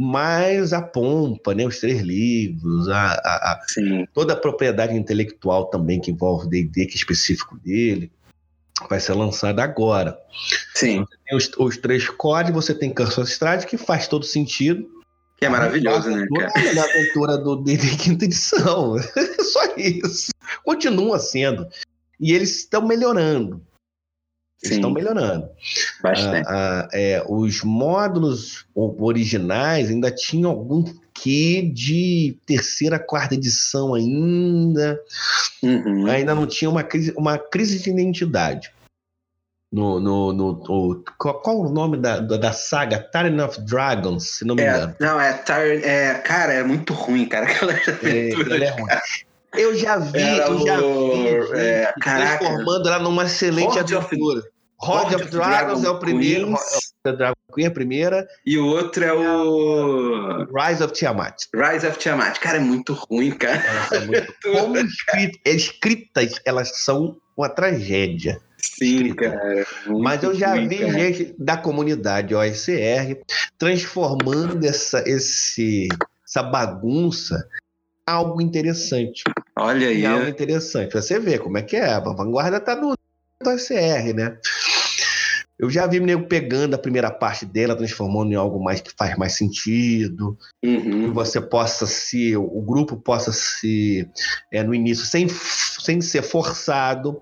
mas a pompa, né, os três livros, a, a, a toda a propriedade intelectual também que envolve o D&D, que é específico dele, vai ser lançada agora. Sim. Você tem os, os três códigos, você tem Curse of Stride, que faz todo sentido. Que é maravilhoso, né, cara? É a aventura do D&D quinta edição. <laughs> Só isso. Continua sendo. E eles estão melhorando. Eles estão melhorando. Bastante. Ah, ah, é, os módulos originais ainda tinham algum quê de terceira, quarta edição ainda. Uhum. Ainda não tinha uma crise, uma crise de identidade. No, no, no, no qual, qual, o nome da, da saga? Tyranny of Dragons, se não me é, engano. Não, é, é Cara, é muito ruim, cara. <laughs> Aquela é, é ruim. Eu já vi, Era eu já vi, é, transformando ela numa excelente Horde aventura. Of, Horde of, of Dragons é o primeiro, é Dragon Queen é a primeira. E o outro é o Rise of Tiamat. Rise of Tiamat. Cara, é muito ruim, cara. É muito... <laughs> Como escritas, escritas, elas são uma tragédia. Sim, cara. Mas eu já ruim, vi cara. gente da comunidade OSR transformando essa, esse, essa bagunça algo interessante. Olha aí. Algo interessante. Você vê como é que é. A vanguarda tá no, do OSR, né? Eu já vi o nego pegando a primeira parte dela, transformando em algo mais que faz mais sentido. Uhum. Que você possa se. O grupo possa se. É, no início, sem, sem ser forçado.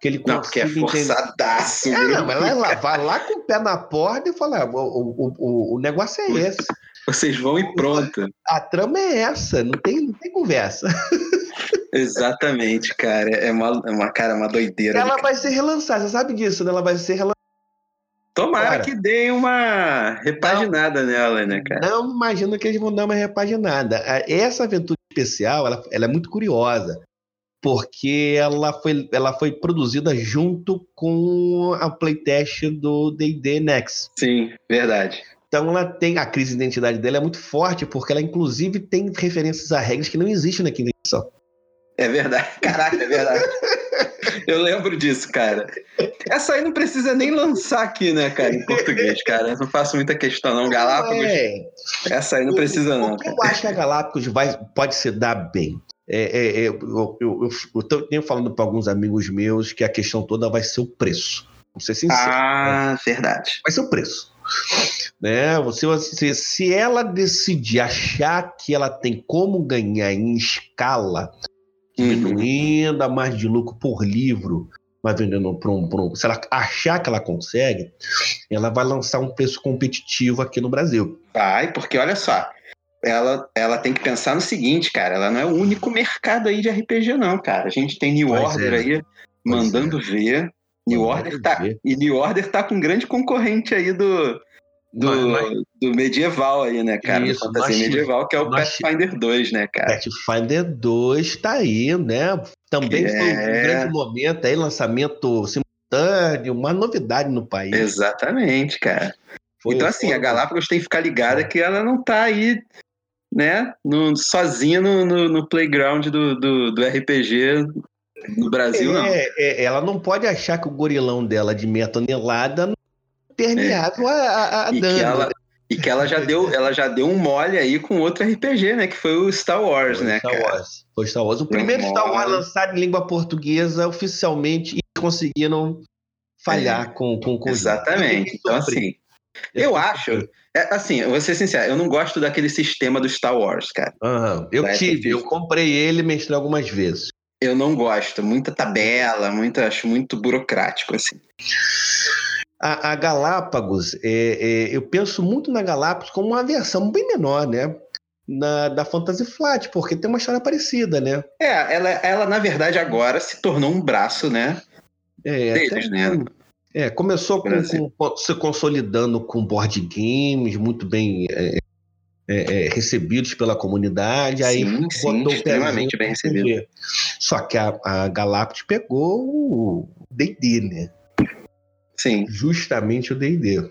Que ele Não, porque é forçadaço. É, não, mas vai lá, vai lá com o pé na porta e fala: "Ah, o, o, o, negócio é esse. Vocês vão e pronto. A trama é essa, não tem, não tem conversa. <laughs> Exatamente, cara. É uma, é uma, cara, uma doideira. Ela vai ser relançada, você sabe disso, né? Ela vai ser relançada. Tomara Cara. que dê uma repaginada nela, né, cara? Não imagino que eles vão dar uma repaginada. Essa aventura especial, ela, ela é muito curiosa, porque ela foi, ela foi produzida junto com a playtest do D&D Next. Sim, verdade. Então ela tem a crise de identidade dela é muito forte, porque ela inclusive tem referências a regras que não existem na quinta edição. É verdade. <laughs> Caraca, é verdade. Eu lembro disso, cara. Essa aí não precisa nem lançar aqui, né, cara, em português, cara. Eu não faço muita questão, não. Galápagos, É, essa aí não precisa, não. Que eu acho que a Galápagos vai, pode se dar bem. É, é, é, eu, eu, eu, eu tenho falando para alguns amigos meus que a questão toda vai ser o preço. Vou ser sincero. Ah, verdade. Vai ser o preço. Né? Você, se, se ela decidir achar que ela tem como ganhar em escala, Uhum. diminuindo a margem de lucro por livro, mas vendendo para um, um- Se ela achar que ela consegue, ela vai lançar um preço competitivo aqui no Brasil. Vai, porque olha só. Ela, ela tem que pensar no seguinte, cara. Ela não é o único mercado aí de RPG, não, cara. A gente tem New Pois Order é. aí mandando ver. New Order tá, ver. e New Order tá com um grande concorrente aí do, do, Mas- mas- do medieval aí, né, cara? Isso, do fantasia medieval, que é o nós- Pathfinder 2, né, cara? Pathfinder 2 tá aí, né? Também foi um É. grande momento aí, lançamento simultâneo, uma novidade no país. Exatamente, cara. Foi- então, assim, foi- a Galápagos tem que ficar ligada que ela não tá aí, né, no- sozinha no, no- no playground do, do, do RPG no Brasil, não. É, é, ela não pode achar que o gorilão dela de meia tonelada não é permeável a, a, a E que, dano. ela, e que ela já deu, ela já deu um mole aí com outro RPG, né? Que foi o Star Wars, Foi né, Star cara? Wars. Foi Star Wars. O Deu primeiro Star Wars lançado em língua portuguesa oficialmente e conseguiram falhar com, com, com o jogo. Exatamente. Então, assim, eu acho. é, assim, eu vou ser sincero, eu não gosto daquele sistema do Star Wars, cara. Aham, Eu Vai, tive, eu eu comprei ele e mestrei algumas vezes. Eu não gosto. Muita tabela, muita, acho muito burocrático, assim. A, a Galápagos, é, é, eu penso muito na Galápagos como uma versão bem menor, né? Na, da Fantasy Flight, porque tem uma história parecida, né? É, ela, ela, na verdade, agora se tornou um braço, né? É, Deles, até- né? é, começou com, com- se consolidando com board games, muito bem é, é, é, recebidos pela comunidade. Aí sim, sim, botou extremamente bem recebido. Só que a, a Galápagos pegou o D&D, né? Sim, Justamente o D&D.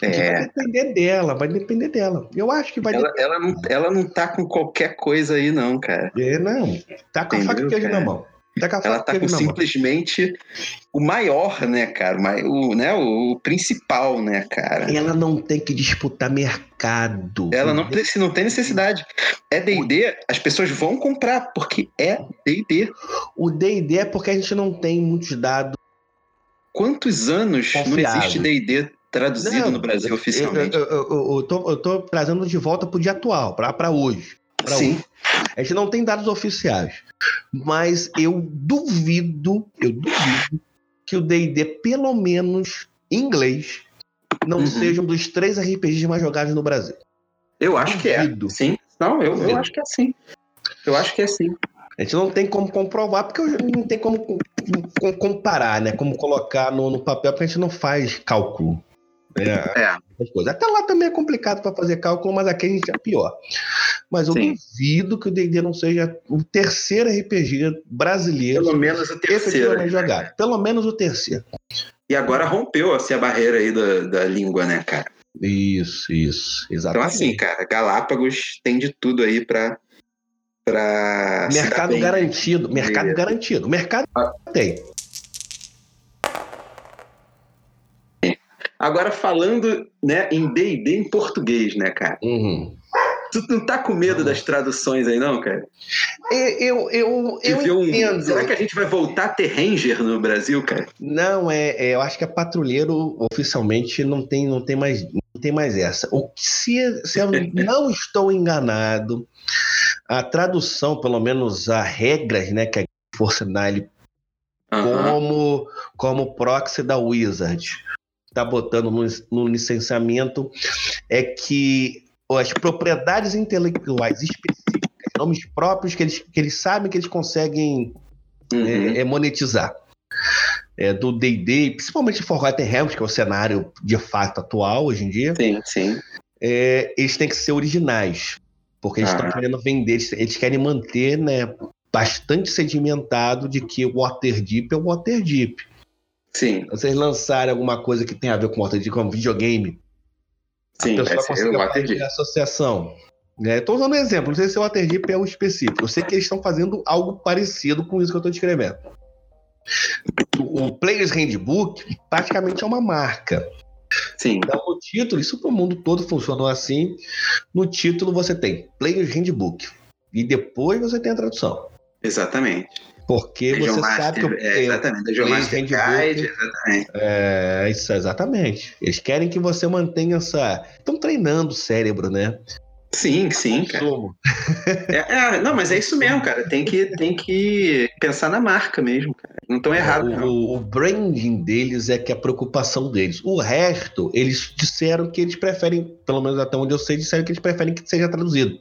Que Vai é. depender dela, vai depender dela. Eu acho que vai Ela, ela, não, ela não tá com qualquer coisa aí, não, cara. depender. Não, tá com a faca e Entendeu, queijo na mão. Tá com a Ela faca tá e com simplesmente o maior, né, cara? O, né, o principal, né, cara? Ela não tem que disputar mercado. Ela não, precisa, não tem necessidade. É D&D, as pessoas vão comprar, porque é D&D. O D&D é porque a gente não tem muitos dados. Quantos anos não Confiável. existe D&D traduzido Não, no Brasil oficialmente? eu, eu, eu- eu tô, eu tô trazendo de volta pro dia atual, pra hoje. pra Sim, A gente não tem dados oficiais. Mas eu duvido, eu duvido que o D&D, pelo menos em inglês, não Uhum. seja um dos três RPGs mais jogados no Brasil. eu acho que é. Duvido. Sim. Não, eu, eu Duvido. acho que é sim. Eu acho que é sim. A gente não tem como comprovar, porque não tem como com- com- comparar, né? Como colocar no, no papel, porque a gente não faz cálculo. né? É. Coisas. Até lá também é complicado para fazer cálculo, mas aqui a gente é pior. Mas eu Sim. duvido que o D&D não seja o terceiro RPG brasileiro Pelo menos o terceiro. jogado. Pelo menos o terceiro. E agora rompeu assim, a barreira aí da, da língua, né, cara? Isso, isso. Então, Exatamente. assim, cara, Galápagos tem de tudo aí pra. Dar mercado garantido. Mercado É. garantido. Mercado Ah. tem. Agora, falando né, em DD em português, né, cara? Uhum. Tu não tá com medo das traduções aí, não, cara? Eu, eu, eu, eu entendo. Será que a gente vai voltar a ter Ranger no Brasil, cara? Não, é, é eu acho que a patrulheiro oficialmente não tem, não tem mais, não tem mais essa. O se, se eu <laughs> não estou enganado, a tradução, pelo menos as regras, né, que a Força Nile uhum. como como proxy da Wizard está botando no, no licenciamento é que as propriedades intelectuais específicas, nomes próprios que eles, que eles sabem que eles conseguem uhum. é, é, monetizar. É, do D&D, principalmente Forgotten Realms, que é o cenário de fato atual hoje em dia. Sim, sim. É, eles têm que ser originais, porque eles estão ah. querendo vender, eles querem manter, né, bastante sedimentado de que o Waterdeep é o Waterdeep. Sim. Vocês lançarem alguma coisa que tem a ver com Waterdeep, como videogame, Sim, a pessoa consegue fazer associação. Estou é, usando um exemplo, não sei se o Waterdeep é o específico. Eu sei que eles estão fazendo algo parecido com isso que eu estou descrevendo. O Players Handbook praticamente é uma marca. Sim. Então, no título, isso para o mundo todo funcionou assim. No título você tem Players Handbook. E depois você tem a tradução. Exatamente. Porque você Master, sabe que o é, exatamente, Dungeon Master Guide, exatamente. É, isso, exatamente. Eles querem que você mantenha essa. Estão treinando o cérebro, né? Sim, sim, cara. É, é, não, mas é isso mesmo, cara. Tem que, tem que pensar na marca mesmo, cara. Não estão errados, o, o, o branding deles é que é a preocupação deles. O resto, eles disseram que eles preferem, pelo menos até onde eu sei, disseram que eles preferem que seja traduzido.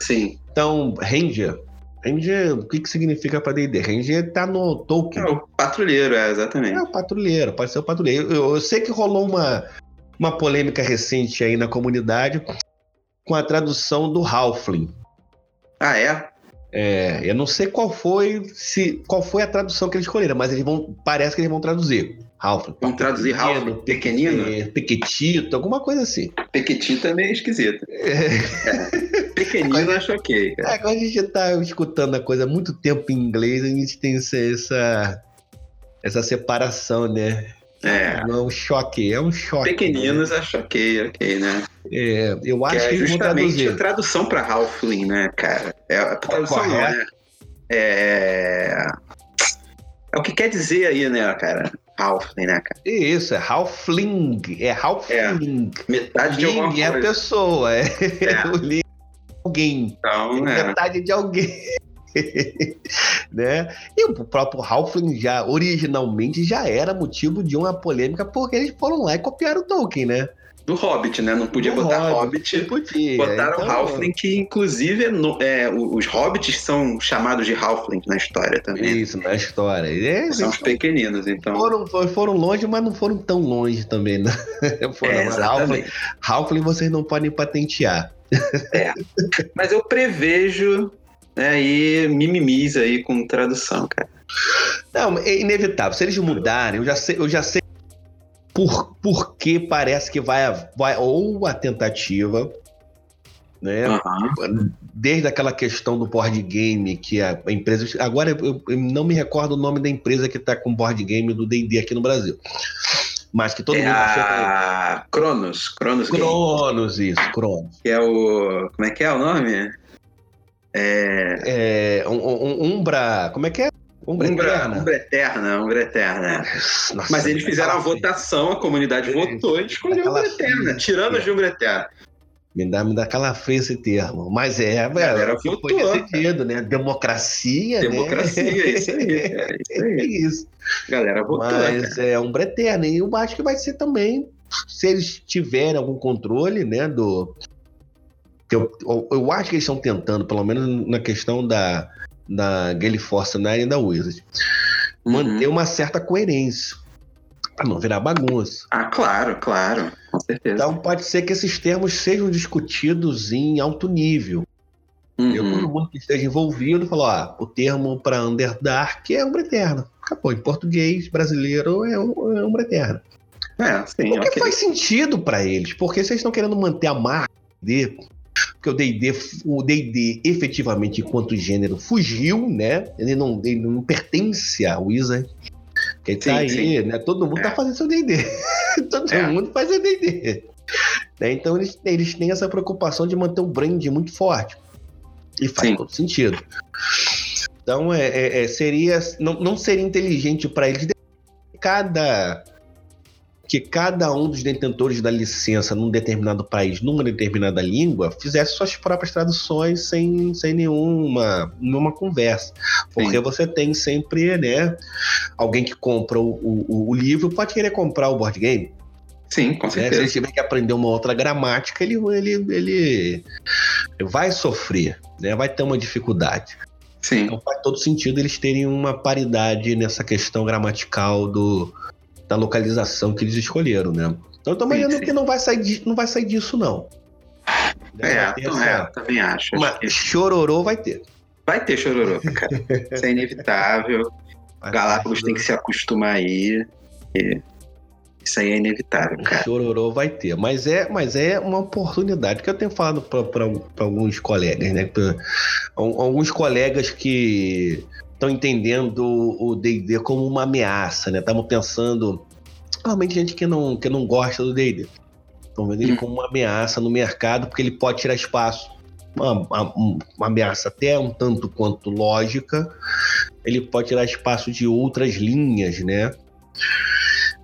Sim. Então, Ranger, Ranger, o que, que significa para D&D? Ranger tá no Tolkien. É o patrulheiro, é, exatamente. É o patrulheiro, pode ser o patrulheiro. Eu, eu, sei que rolou uma, uma polêmica recente aí na comunidade com a tradução do Halfling. Ah, é? É, eu não sei qual foi se qual foi a tradução que eles escolheram, mas eles vão, parece que eles vão traduzir. Ralph. Vão traduzir Ralph, pequenino? Pequetito, alguma coisa assim. Pequetito é meio esquisito. <laughs> É. Pequenino eu acho ok, cara. É, quando a gente tá escutando a coisa há muito tempo em inglês, a gente tem essa, essa separação, né? É. Não é um choque, é um choque. Pequeninos né? acho ok, ok, né? É, eu acho que, é que é justamente a tradução para Halfling, né, cara? É a tradução, né? É... é o que quer dizer aí, né, cara? Halfling, né, cara? Isso, é Halfling. É Halfling. É, metade de alguma é coisa. é a pessoa. É, é. <laughs> o Ling é alguém. Então, é. Metade de alguém. <laughs> né? E o próprio Halfling já, originalmente, já era motivo de uma polêmica porque eles foram lá e copiaram o Tolkien, né? do Hobbit, né? Não podia do botar Hobbit. Podia. Botaram então... Halfling, que inclusive é, é os Hobbits são chamados de Halfling na história também. Isso, na história. É, são os pequeninos, então. Foram, foram longe, mas não foram tão longe também, né? <laughs> Foram, é, Halfling, Halfling vocês não podem patentear. É. <laughs> Mas eu prevejo né, aí mimimis aí com tradução, cara. Não, é inevitável. Se eles mudarem, eu já sei, eu já sei por, porque parece que vai, vai ou a tentativa, né? Uhum. Desde aquela questão do board game que a, empresa. Agora eu, eu, não me recordo o nome da empresa que está com board game do D&D aqui no Brasil. Mas que todo é mundo a que... Cronos, Cronos. Cronos, isso, Cronos. Que é o. Como é que é o nome? É. é um, um, Umbra. Como é que é? Umbra, Umbra Eterna. Umbra Eterna, Umbra Eterna. Nossa, Mas eles fizeram a votação, a comunidade votou e escolheu Umbra Eterna, tirando de Umbra Eterna. Me dá, me dá calafrio esse termo. Mas é, velho, era votou, foi decidido, né? Democracia, Democracia, né? <laughs> é isso aí. É isso. Aí. É isso. Galera votou. Mas cara. é Umbra Eterna. E eu acho que vai ser também, se eles tiverem algum controle, né, do... Eu, eu, eu acho que eles estão tentando, pelo menos na questão da da Gale Force 9 e da Wizard. Uhum. Manter uma certa coerência. Para não virar bagunça. Ah, claro, claro. Com certeza. Então pode ser que esses termos sejam discutidos em alto nível. Uhum. Eu, todo mundo que esteja envolvido falou: ah, o termo para Underdark é Umbra Eterna. Acabou. Em português brasileiro é, é Umbra Eterna. É, sim. Porque okay. faz sentido para eles. Porque vocês estão querendo manter a marca de porque o D&D, o D&D efetivamente enquanto gênero fugiu, né? Ele não, ele não pertence à Wizard. Sim, tá aí, sim. né? Todo mundo tá é. tá fazendo seu D&D. <laughs> Todo é. mundo faz o D&D. Né? Então eles, eles têm essa preocupação de manter o brand muito forte. E faz Sim. todo sentido. Então é, é, é seria não, não seria inteligente para eles cada que cada um dos detentores da licença num determinado país, numa determinada língua, fizesse suas próprias traduções sem, sem nenhuma, nenhuma conversa. Porque Sim. você tem sempre, né? Alguém que compra o, o, o, livro pode querer comprar o board game. Sim, com certeza. Né? Se ele tiver que aprender uma outra gramática, ele, ele, ele vai sofrer, né? vai ter uma dificuldade. Sim. Então faz todo sentido eles terem uma paridade nessa questão gramatical do, da localização que eles escolheram, né? Então eu tô imaginando que não vai sair, de, não vai sair disso, não. É, essa... é também acho. Mas que... chororô vai ter. Vai ter chororô, cara. <laughs> Isso é inevitável. Vai Galápagos tem que se acostumar aí. Isso aí é inevitável, cara. Chororô vai ter. Mas é, mas é uma oportunidade que eu tenho falado para alguns colegas, né? Pra, alguns colegas que estão entendendo o D&D como uma ameaça, né? Estamos pensando, realmente gente que não, que não gosta do D&D, estão vendo ele hum. como uma ameaça no mercado porque ele pode tirar espaço, uma, uma, uma, ameaça até um tanto quanto lógica, ele pode tirar espaço de outras linhas, né?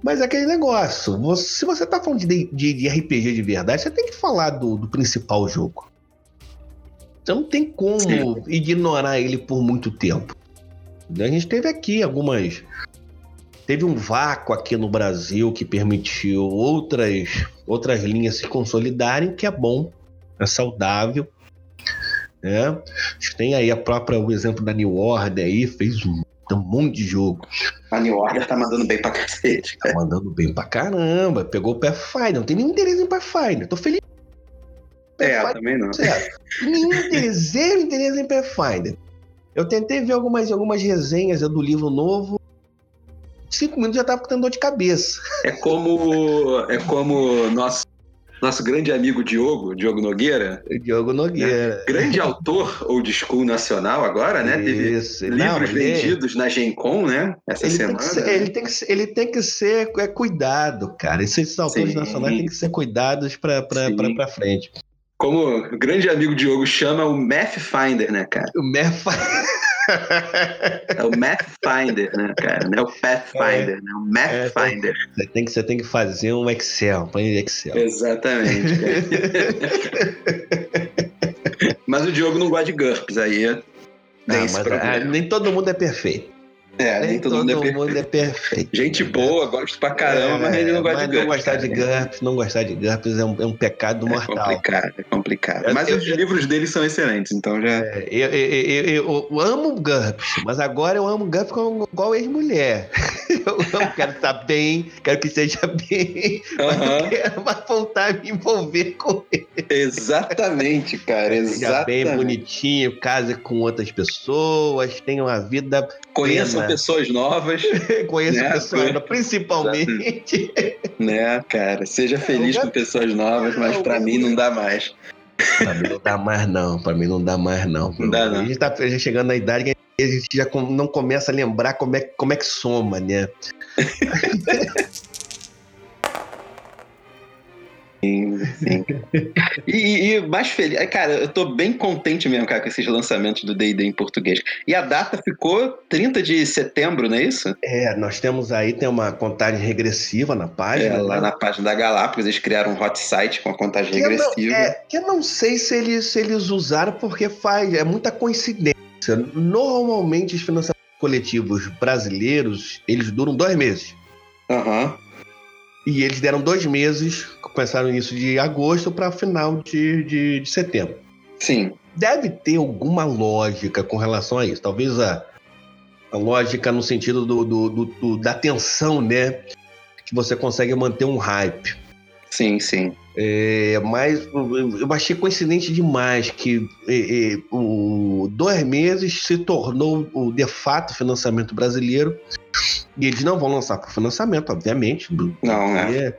Mas é aquele negócio, você, se você tá falando de, de, de, RPG de verdade, você tem que falar do, do principal jogo. Você não tem como Sim. ignorar ele por muito tempo. A gente teve aqui algumas. Teve um vácuo aqui no Brasil que permitiu outras, outras linhas se consolidarem, que é bom, é saudável. Né? A gente tem aí a própria, o exemplo da New Order aí, fez um, um monte de jogo. A New Order tá mandando bem pra cacete. Tá mandando bem pra caramba. Pegou o Pathfinder. Não tem nenhum interesse em Pathfinder. Tô feliz. É, também não. Certo. Nenhum interesse, zero interesse em Pathfinder. Eu tentei ver algumas, algumas resenhas do livro novo. Cinco minutos já tava com dor de cabeça. É como é como nosso nosso grande amigo Diogo, Diogo Nogueira. Diogo Nogueira. Né? Grande autor old school nacional agora, né? Isso. Teve Não, livros vendidos na Gen Con, né? Essa ele semana. Tem ser, ele, tem que ser, ele tem que ser é, cuidado, cara. Esses autores Sim. nacionais têm que ser cuidados para frente. Como o grande amigo Diogo chama o Math Finder, né, cara? O Math Finder. É o Math Finder, né, cara? Não é o Pathfinder, é, né? O Math é, Finder. Você tem, que, você tem que fazer um Excel, põe Excel. Exatamente. <laughs> mas o Diogo não gosta de GURPS, aí. Ah, mas, ah, nem todo mundo é perfeito. É, nem, nem todo, todo, mundo, é, perfeito. mundo é perfeito. Gente boa, gosto pra caramba, é, mas ele não gosta de GURPS. Não gostar de GURPS, não gostar de GURPS é um, é um pecado é mortal. É complicado, é complicado. mas os livros dele são excelentes, então já. É, eu, eu, eu, eu, amo GURPS, mas agora eu amo GURPS como, igual ex-mulher. <laughs> Eu amo, quero estar bem, quero que seja bem, uh -huh. mas não quero mais voltar a me envolver com ele. Exatamente, cara, exatamente. Seja bem bonitinho, case com outras pessoas, tenha uma vida. Conheça pessoas novas. <laughs> Conheça né? pessoas novas, principalmente. né, cara? Seja feliz com pessoas novas, mas para mim não dá mais. Pra mim não dá mais, não. Pra mim não dá mais, não. Não dá, não. A gente tá chegando na idade que a gente já não começa a lembrar como é, como é que soma, né? <laughs> Sim, sim. <laughs> e, e, mais feliz. Cara, eu tô bem contente mesmo, cara, com esses lançamentos do DD em português. E a data ficou 30 de setembro, não é isso? É, nós temos aí, tem uma contagem regressiva na página. É, lá né? na página da Galápagos, eles criaram um hot site com a contagem que regressiva. Eu não, é, que eu não sei se eles, se eles usaram porque faz. É muita coincidência. Normalmente os financiamentos coletivos brasileiros, eles duram dois meses. Aham. Uhum. E eles deram dois meses, começaram isso de agosto para final de, de, de, setembro. Sim. Deve ter alguma lógica com relação a isso. Talvez a, a lógica no sentido do, do, do, do, da tensão, né? Que você consegue manter um hype. Sim, sim. É, mas eu achei coincidente demais que é, é, o dois meses se tornou o de fato financiamento brasileiro e eles não vão lançar por financiamento, obviamente. Não, né?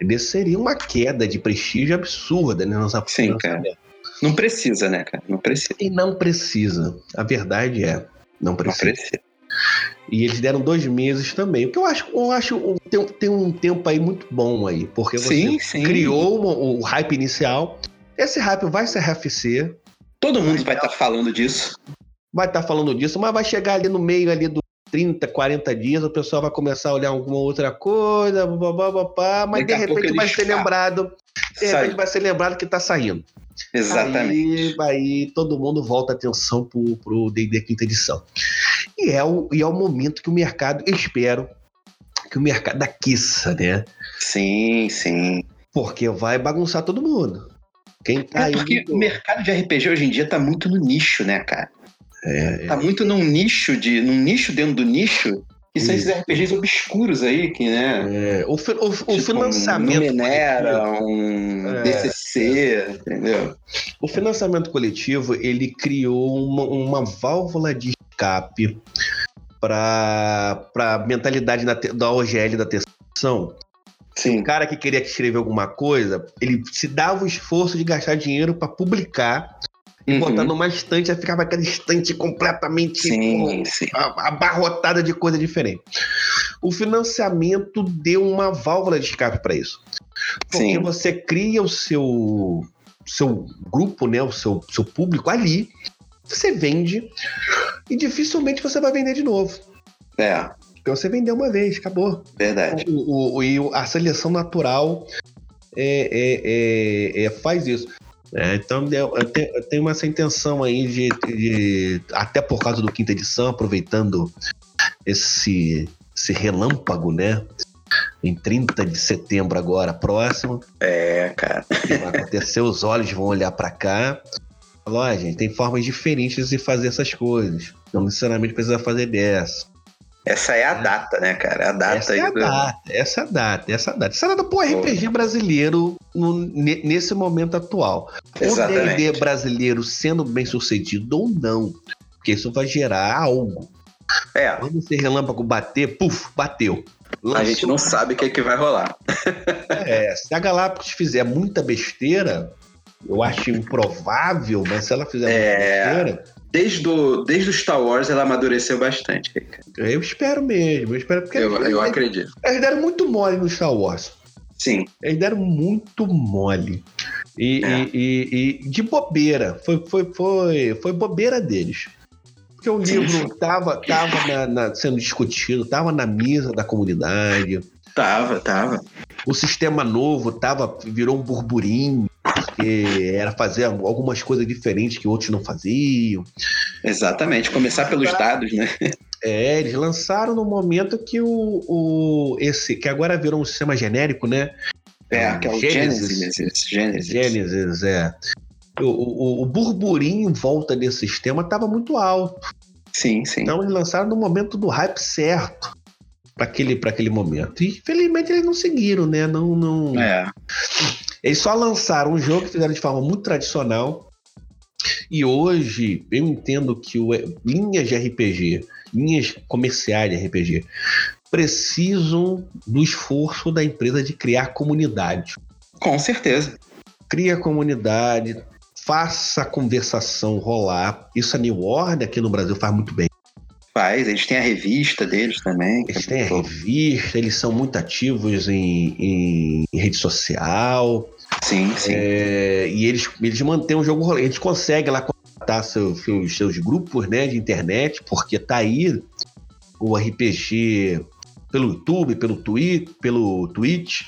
Eles seria uma queda de prestígio absurda, né? Lançar por Sim, cara. Não precisa, né, cara? Não precisa. E não precisa. A verdade é, não precisa. Não precisa. E eles deram dois meses também. O que eu acho, eu acho tem, tem um tempo aí muito bom aí, porque você Sim, sim. criou uma- o hype inicial. Esse hype vai se arrefecer, Todo mundo vai estar falando disso. vai estar falando disso, mas vai chegar ali no meio ali do 30, 40 dias, o pessoal vai começar a olhar alguma outra coisa, babá, babá, mas Daqui de repente vai ser lembrado. De Sai. repente vai ser lembrado que tá saindo. Exatamente. Aí, aí todo mundo volta a atenção pro, pro D&D quinta edição. E é, o, e é o momento que o mercado, eu espero, que o mercado aqueça, né? Sim, sim. Porque vai bagunçar todo mundo. Quem tá É aí... porque o mercado de RPG hoje em dia tá muito no nicho, né, cara? É, Tá muito num nicho de. num nicho dentro do nicho. Que são esses RPGs obscuros aí, que, né? é, tipo, financiamento... Um coletivo- um É. DCC, entendeu? O financiamento coletivo ele criou uma, uma válvula de escape para a mentalidade da, da OGL da terceira Sim. O cara que queria escrever alguma coisa, ele se dava o esforço de gastar dinheiro para publicar Uhum. botar numa estante, aí ficava aquela estante completamente Sim, sim. abarrotada de coisa diferente. O financiamento deu uma válvula de escape para isso. Porque Sim. você cria o seu, seu grupo, né, o seu, seu público ali, você vende e dificilmente você vai vender de novo. É, Porque você vendeu uma vez, acabou. verdade. O, o- o- e a seleção natural é, é- é- é- faz isso. É, então eu, tenho, eu tenho essa intenção aí de, de- até por causa do quinta edição, aproveitando esse, esse relâmpago, né? Em 30 de setembro agora, próximo, É, cara. vai acontecer, os olhos vão olhar para cá. Falar, ó, gente, tem formas diferentes de fazer essas coisas. Não necessariamente precisa fazer dessa. Essa é a data, né, cara? A data Essa aí é a do- data, essa é a data, essa é a data. Essa é data pro RPG brasileiro no- ne- nesse momento atual. O Exatamente. D&D brasileiro sendo bem sucedido ou não, porque isso vai gerar algo. É, Quando esse relâmpago bater, puf, bateu. a gente não sabe o que, é que vai rolar. É, se a Galápagos fizer muita besteira, eu acho improvável, mas se ela fizer É. muita besteira, Desde o, desde o Star Wars ela amadureceu bastante. eu espero mesmo. Eu espero porque Eu, eles, eu acredito. eles deram muito mole no Star Wars. Sim, Eles deram muito mole. E, É. e- e- e de bobeira. Foi, foi, foi, foi bobeira deles. Porque o livro estava tava na- na- sendo discutido, estava na mesa da comunidade. tava, tava. O sistema novo tava, virou um burburinho, porque era fazer algumas coisas diferentes que outros não faziam. Exatamente. Começar pelos dados, né? É, eles lançaram no momento que o, o esse que agora virou um sistema genérico, né? É, que é o Gênesis. Gênesis. Gênesis. Gênesis, é. O, o, o burburinho em volta desse sistema estava muito alto. Sim, sim. Então eles lançaram no momento do hype certo para aquele, pra aquele momento. E felizmente eles não seguiram, né? Não, não... É, Eles só lançaram um jogo que fizeram de forma muito tradicional. E hoje eu entendo que o, linhas de RPG, linhas comerciais de RPG, precisam do esforço da empresa de criar comunidade. com certeza. Cria comunidade, faça a conversação rolar. Isso a New Order aqui no Brasil faz muito bem. Faz, eles têm a revista deles também. Eles têm a revista, eles são muito ativos em, em- em rede social. Sim, sim. É, e eles, eles mantêm o jogo rolando. Eles conseguem lá contratar seu- seus, seus grupos né, de internet, porque tá aí o RPG pelo YouTube, pelo Twitter, pelo Twitch.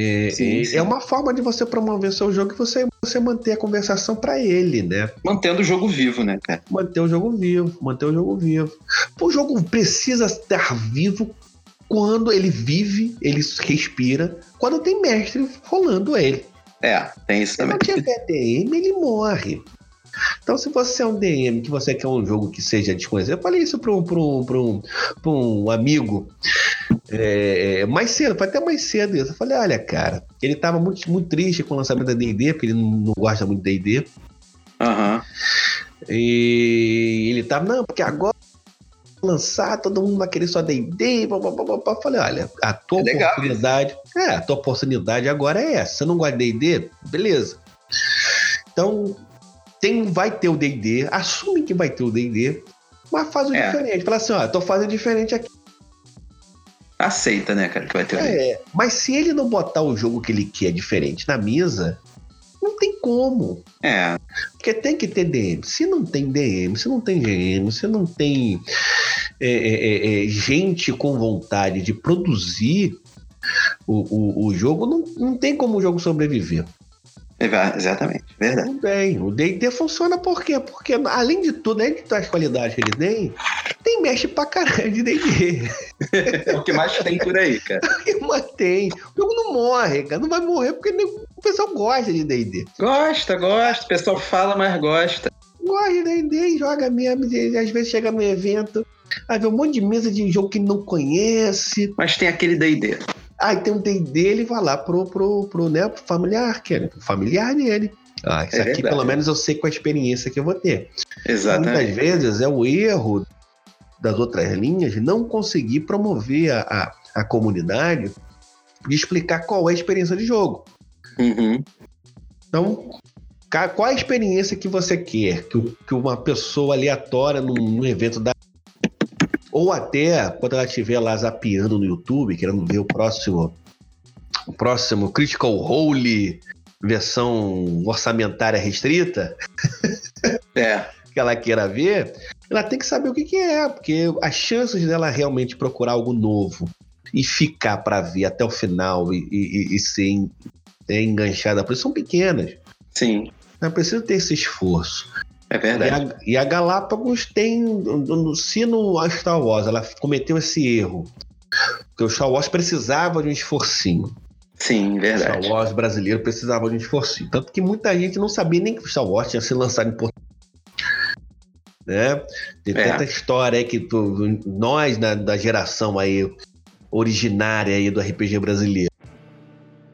É, Sim, é- sim. é uma forma de você promover seu jogo e você, você manter a conversação para ele, né? Mantendo o jogo vivo, né, cara? Manter o jogo vivo, manter o jogo vivo. O jogo precisa estar vivo quando ele vive, ele respira, quando tem mestre rolando ele. É, tem isso Se não também. tiver DM, ele morre. Então, se você é um DM, que você quer um jogo que seja desconhecido, eu falei isso para um, pra um, pra um, pra um amigo é, mais cedo, foi até mais cedo isso. Eu falei, olha, cara, ele tava muito, muito triste com o lançamento da D&D, porque ele não, não gosta muito de D&D. Aham. E ele tava, não, porque agora lançar, todo mundo vai querer só D&D, falei, olha, a tua É legal oportunidade, é, a tua oportunidade agora é essa. Você não gosta de D&D? Beleza. Então, tem, vai ter o D&D, assume que vai ter o D&D, Mas faz o É. diferente. Fala assim, ó, tô fazendo diferente aqui. Aceita, né, cara, que vai ter um É, mas se ele não botar o jogo que ele quer diferente na mesa, não tem como. É, Porque tem que ter DM. Se não tem DM, se não tem GM, se não tem é, é, é, é, gente com vontade de produzir o, o, o jogo, não, não tem como o jogo sobreviver. Eva- exatamente, verdade. Tem. O D&D funciona por quê? Porque, além de tudo, além de todas as qualidades que ele tem, tem mexe pra caralho de D&D. É <laughs> o que mais tem por aí, cara. <laughs> Mas tem. O jogo não morre, cara. Não vai morrer porque o pessoal gosta de D&D. Gosta, gosta, o pessoal fala, mas gosta. Gosta de D&D, joga mesmo. Às vezes chega no evento, aí vê um monte de mesa de jogo que não conhece. Mas tem aquele D&D. Aí tem um D&D, ele vai lá pro, pro, pro, né, pro familiar, que é pro familiar dele. Ah, isso É aqui verdade. pelo menos eu sei com a experiência que eu vou ter. Exatamente. Muitas vezes é o erro das outras linhas não conseguir promover a, a, a comunidade de explicar qual é a experiência de jogo. Uhum. Então, qual a experiência que você quer que, que uma pessoa aleatória num, num evento da. Ou até quando ela estiver lá zapeando no YouTube, querendo ver o próximo. O próximo Critical Role versão orçamentária restrita, É, <laughs> que ela queira ver, ela tem que saber o que, que é, porque as chances dela realmente procurar algo novo e ficar para ver até o final e, e- e ser é, enganchada por isso são pequenas. sim, Não precisa ter esse esforço. É E verdade. a, e a Galápagos tem. Se no a Star Wars ela cometeu esse erro, porque o Star Wars precisava de um esforcinho. Sim, O verdade. Star Wars brasileiro precisava de um esforcinho. Tanto que muita gente não sabia nem que o Star Wars tinha sido lançado em Portugal. Né? Tem É. tanta história aí que tu- nós, da, da geração aí originária aí do RPG brasileiro,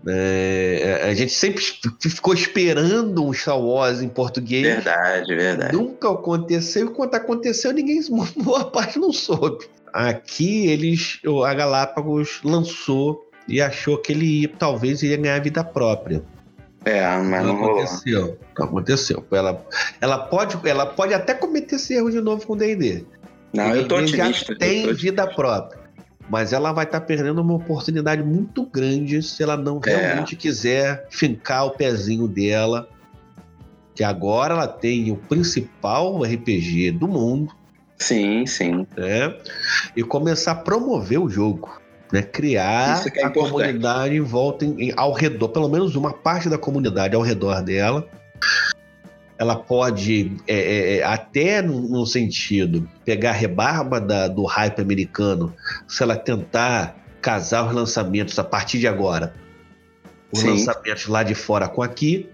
né, a gente sempre ficou esperando um Star Wars em português. Verdade, verdade. Nunca aconteceu, e quando aconteceu, ninguém, <laughs> boa parte não soube. Aqui eles, a Galápagos lançou e achou que ele ia- talvez ia ganhar vida própria. É, mas não rolou. aconteceu. Não aconteceu. Ela, ela, pode, ela pode até cometer esse erro de novo com o D&D. Não, eu tô otimista. tem tô- vida própria. Mas ela vai estar perdendo uma oportunidade muito grande se ela não É. realmente quiser fincar o pezinho dela. Que agora ela tem o principal RPG do mundo, Sim, sim. né? E começar a promover o jogo. Né? Criar é a importante. comunidade em volta, em- em- ao redor, pelo menos uma parte da comunidade ao redor dela. Ela pode, é, é, é, até no, no sentido, pegar a rebarba da- do hype americano, se ela tentar casar os lançamentos a partir de agora. Os Sim. lançamentos lá de fora com aqui.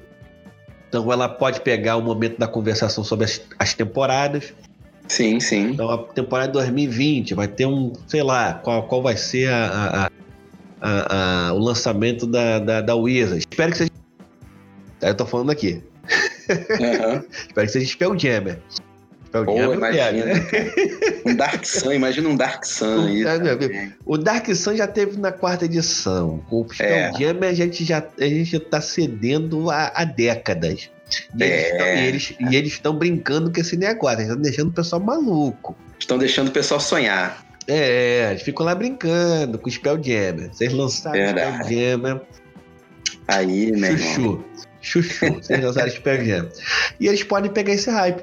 Então ela pode pegar o momento da conversação sobre as, as temporadas. Sim, sim. Então a temporada de 2020 vai ter um, sei lá, qual, qual vai ser a, a- a- a- a- o lançamento da, da, da Wizard. Espero que seja. Eu tô falando aqui. Aham. <laughs> Espero que seja Spelljammer. Pô, Spelljammer eu quero, imagina. né? Um Dark Sun, imagina um Dark Sun. É, também. O Dark Sun já teve na quarta edição. O É. Spelljammer a gente já a gente tá cedendo há, décadas. E eles É. eles- estão brincando com esse negócio, eles estão deixando o pessoal maluco. Estão deixando o pessoal sonhar. É, eles ficam lá brincando com o Spelljammer. Vocês lançaram o. Spelljammer, Aí, né, irmão? Chuchu. Vocês lançaram Spelljammer. E eles podem pegar esse hype.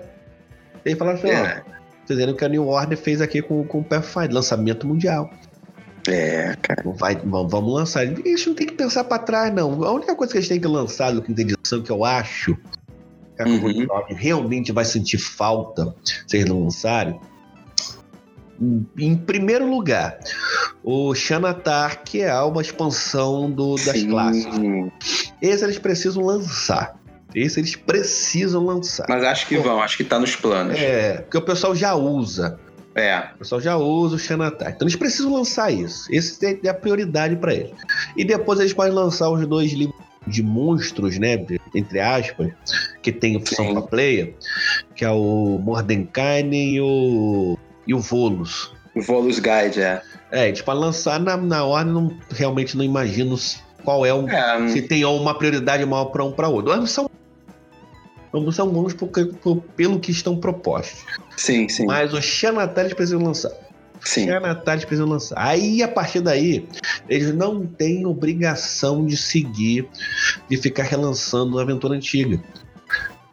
Eles falaram assim, ó, É, vocês viram que a New Order fez aqui com, com o Pathfinder, lançamento mundial. é, cara. Vai, vamos, vamos lançar. Eles não tem que pensar pra trás, não. A única coisa que eles têm que lançar do quinta edição, que eu acho que a Uhum. realmente vai sentir falta se eles não lançarem. Em, primeiro lugar, o Xanatar, que é uma expansão do, das Sim. classes. Esse eles precisam lançar. Esse eles precisam lançar. Mas acho que vão, acho que tá nos planos. É, porque o pessoal já usa. É, O pessoal já usa o Xanatar. Então eles precisam lançar isso. Esse é a prioridade para eles. E depois eles podem lançar os dois livros de monstros, né? Entre aspas, que tem opção Sim. para player, que é o Mordenkainen e o, e o Volus. o Volus Guide, é. É, eles podem lançar na, na ordem, não, realmente não imagino qual é o. É, Se tem uma prioridade maior para um para outro. Ambos são. Vamos são bons porque, por, pelo que estão propostos. Sim, sim. Mas o Xanatar eles precisam lançar. sim. Xanatar eles precisam lançar. Aí, a partir daí, eles não têm obrigação de seguir, de ficar relançando a aventura antiga.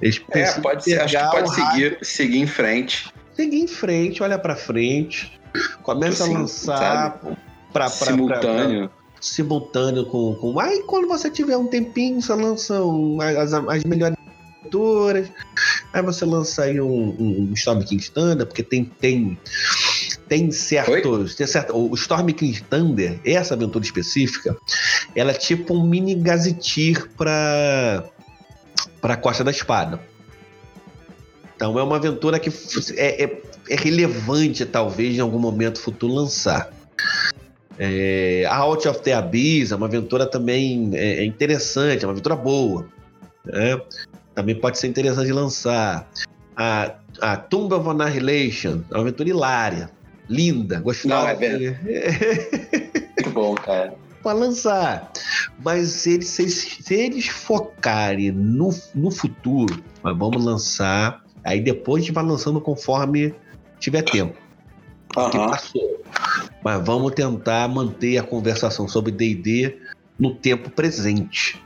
Eles É, pode ser, acho que pode seguir, seguir em frente. Seguir em frente, olha pra frente, começa Sim, a lançar sabe? pra, pra, simultâneo. pra- simultâneo com, com. Aí quando você tiver um tempinho, você lança um- as, as melhores aventuras. Aí você lança aí um, um Storm King Thunder, porque tem. tem tem certos. Tem certo, o Storm King Thunder, essa aventura específica, ela é tipo um mini gazetir pra, pra Costa da Espada. Então é uma aventura que é, é- é relevante, talvez, em algum momento futuro lançar. É, a Out of the Abyss é uma aventura também é, é interessante, é uma aventura boa. né? Também pode ser interessante lançar. A, a Tomb of Annihilation é uma aventura hilária, linda, gostosa. Não, é verdade. <laughs> Muito bom, cara. para lançar. Mas se eles, se eles, se eles focarem no, no futuro, mas vamos lançar. Aí depois a gente vai lançando conforme tiver tempo. Que Aham. passou. Mas vamos tentar manter a conversação sobre DD no tempo presente.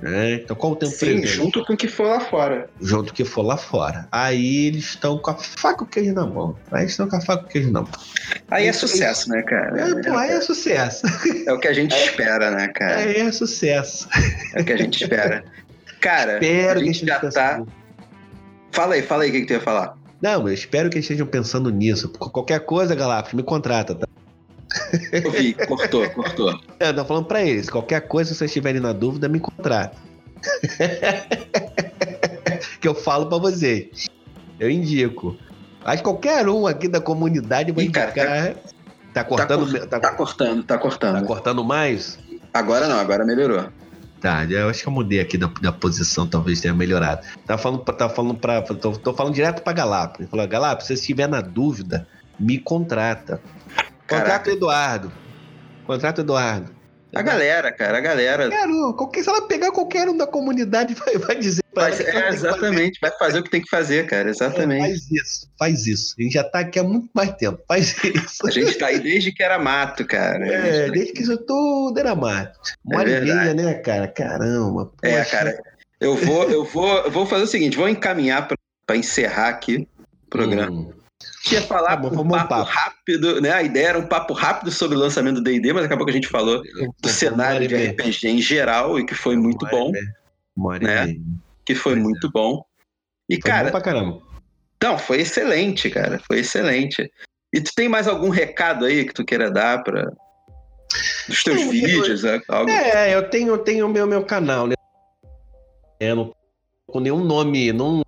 né? Então, qual o tempo Sim, presente? junto com o que for lá fora. Junto que for lá fora. Aí eles estão com a faca e o queijo na mão. Aí eles estão com a faca e o queijo na mão. Aí é Isso- sucesso, né, cara? É, pô, aí é sucesso. É o que a gente <laughs> espera, né, cara? Aí é sucesso. É o que a gente espera. <laughs> Cara, Espero a gente já tá. pensando- Fala aí, fala aí o que, que tu ia falar. Não, eu espero que eles estejam pensando nisso. Qualquer coisa, Galápagos, me contrata, tá? <laughs> Eu vi, cortou, cortou. Eu tô falando pra eles. Qualquer coisa, se vocês estiverem na dúvida, me contrata. <laughs> que eu falo pra vocês. Eu indico. Acho que qualquer um aqui da comunidade vai Ih, cara, indicar. Tá, cortando, cor- tá, Tá cortando, tá tá cortando. cortando mais? Agora não, agora melhorou. Tá, eu acho que eu mudei aqui da, da posição, talvez tenha melhorado. Tá falando, tá falando pra. Tô, tô falando direto pra Galápagos. Falou, Galápagos, se você estiver na dúvida, me contrata. Contrata o Eduardo. Contrata o Eduardo. A galera, cara, a galera. Um, qualquer, se ela pegar qualquer um da comunidade, <laughs> vai, vai dizer pra ela é, que fazer. exatamente, vai fazer o que tem que fazer, cara, É, exatamente. Faz isso, faz isso. A gente já tá aqui há muito mais tempo. Faz <laughs> isso. A gente tá aí desde que era mato, cara. É, desde que isso tudo era mato. Uma e verdade. meia, né, cara? Caramba. É, poxa. cara, eu vou, eu vou, eu vou fazer o seguinte, vou encaminhar pra, pra encerrar aqui o programa. Hum. Tinha falar Tá bom, um papo, papo. rápido, né? A ideia era um papo rápido sobre o lançamento do D&D, mas acabou que a gente falou do cenário de RPG em geral e que foi muito bom, né? que foi Pois é. muito bom. E Foi cara, bom pra caramba. não, foi excelente, cara, foi excelente. E tu tem mais algum recado aí que tu queira dar para os teus vídeos, é, algo? É, eu tenho, eu tenho o meu, meu canal, né? É, não com nenhum nome, não.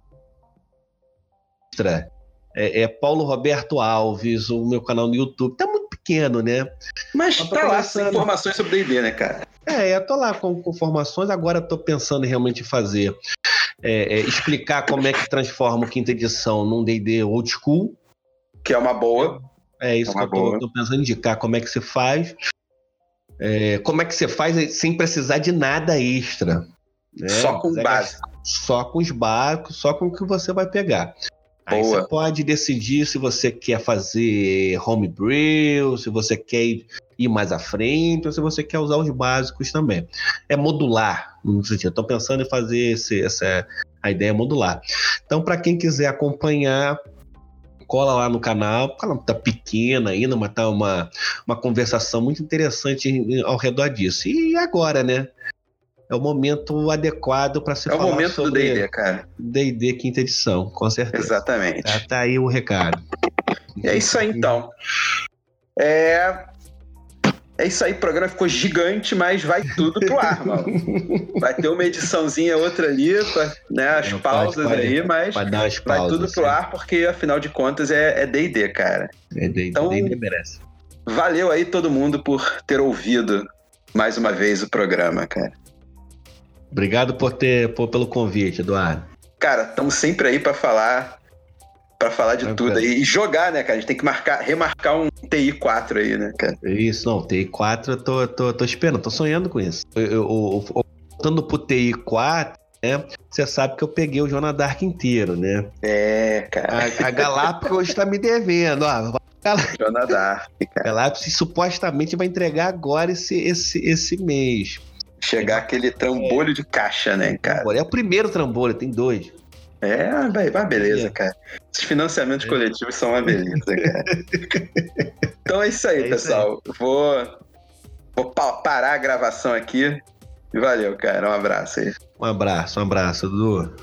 Extra. É, é Paulo Roberto Alves, o meu canal no YouTube. Tá muito pequeno, né? Mas tá lá começando. informações sobre D&D, né, cara? É, eu tô lá com, com formações, agora tô pensando em realmente fazer. é, é, explicar como é que transforma o quinta edição num DD old school. Que é uma boa. É isso É que eu tô, tô pensando em indicar como é que se faz. É, como é que você faz sem precisar de nada extra. né? Só com base. só com os barcos, só com o que você vai pegar. Aí Boa. você pode decidir se você quer fazer homebrew, se você quer ir mais à frente, ou se você quer usar os básicos também. É modular, no sentido. Estou pensando em fazer esse, essa a ideia é modular. Então, para quem quiser acompanhar, cola lá no canal. Tá pequeno ainda, mas tá uma, uma conversação muito interessante ao redor disso. E agora, né? É o momento adequado para se É o falar momento do sobre D&D, cara. D&D quinta edição, com certeza. Exatamente. Tá, tá aí o recado. É isso aí, então. É... É isso aí, o programa ficou gigante, mas vai tudo pro ar, <laughs> mano. Vai ter uma ediçãozinha, outra ali, né, as Não, pausas pode- aí, mas vai pausas. tudo pro assim. ar, porque afinal de contas é é D&D, cara. É, D&D Então- D&D merece. Valeu aí todo mundo por ter ouvido mais uma vez o programa, cara. Obrigado por ter, por- pelo convite, Eduardo. Cara, estamos sempre aí pra falar para falar de Tranquilo. tudo aí e jogar, né, cara? A gente tem que marcar, remarcar um TI 4 aí, né, cara? Isso, não, TI 4 eu tô, tô, tô esperando, tô sonhando com isso. Eu, eu, eu- voltando pro TI 4, né? Você sabe que eu peguei o Joana Dark inteiro, né? É, cara. A, a Galápagos hoje tá me devendo, ó. Dark, cara. Galápagos supostamente vai entregar agora esse, esse, esse mês. Chegar aquele trambolho de caixa, né, cara? É o primeiro trambolho, tem dois. É, vai, vai, beleza, cara. Esses financiamentos é. coletivos são uma beleza, cara. <laughs> então é isso aí, é pessoal. Isso aí. Vou, vou parar a gravação aqui. E valeu, cara. Um abraço aí. Um abraço, um abraço, Dudu.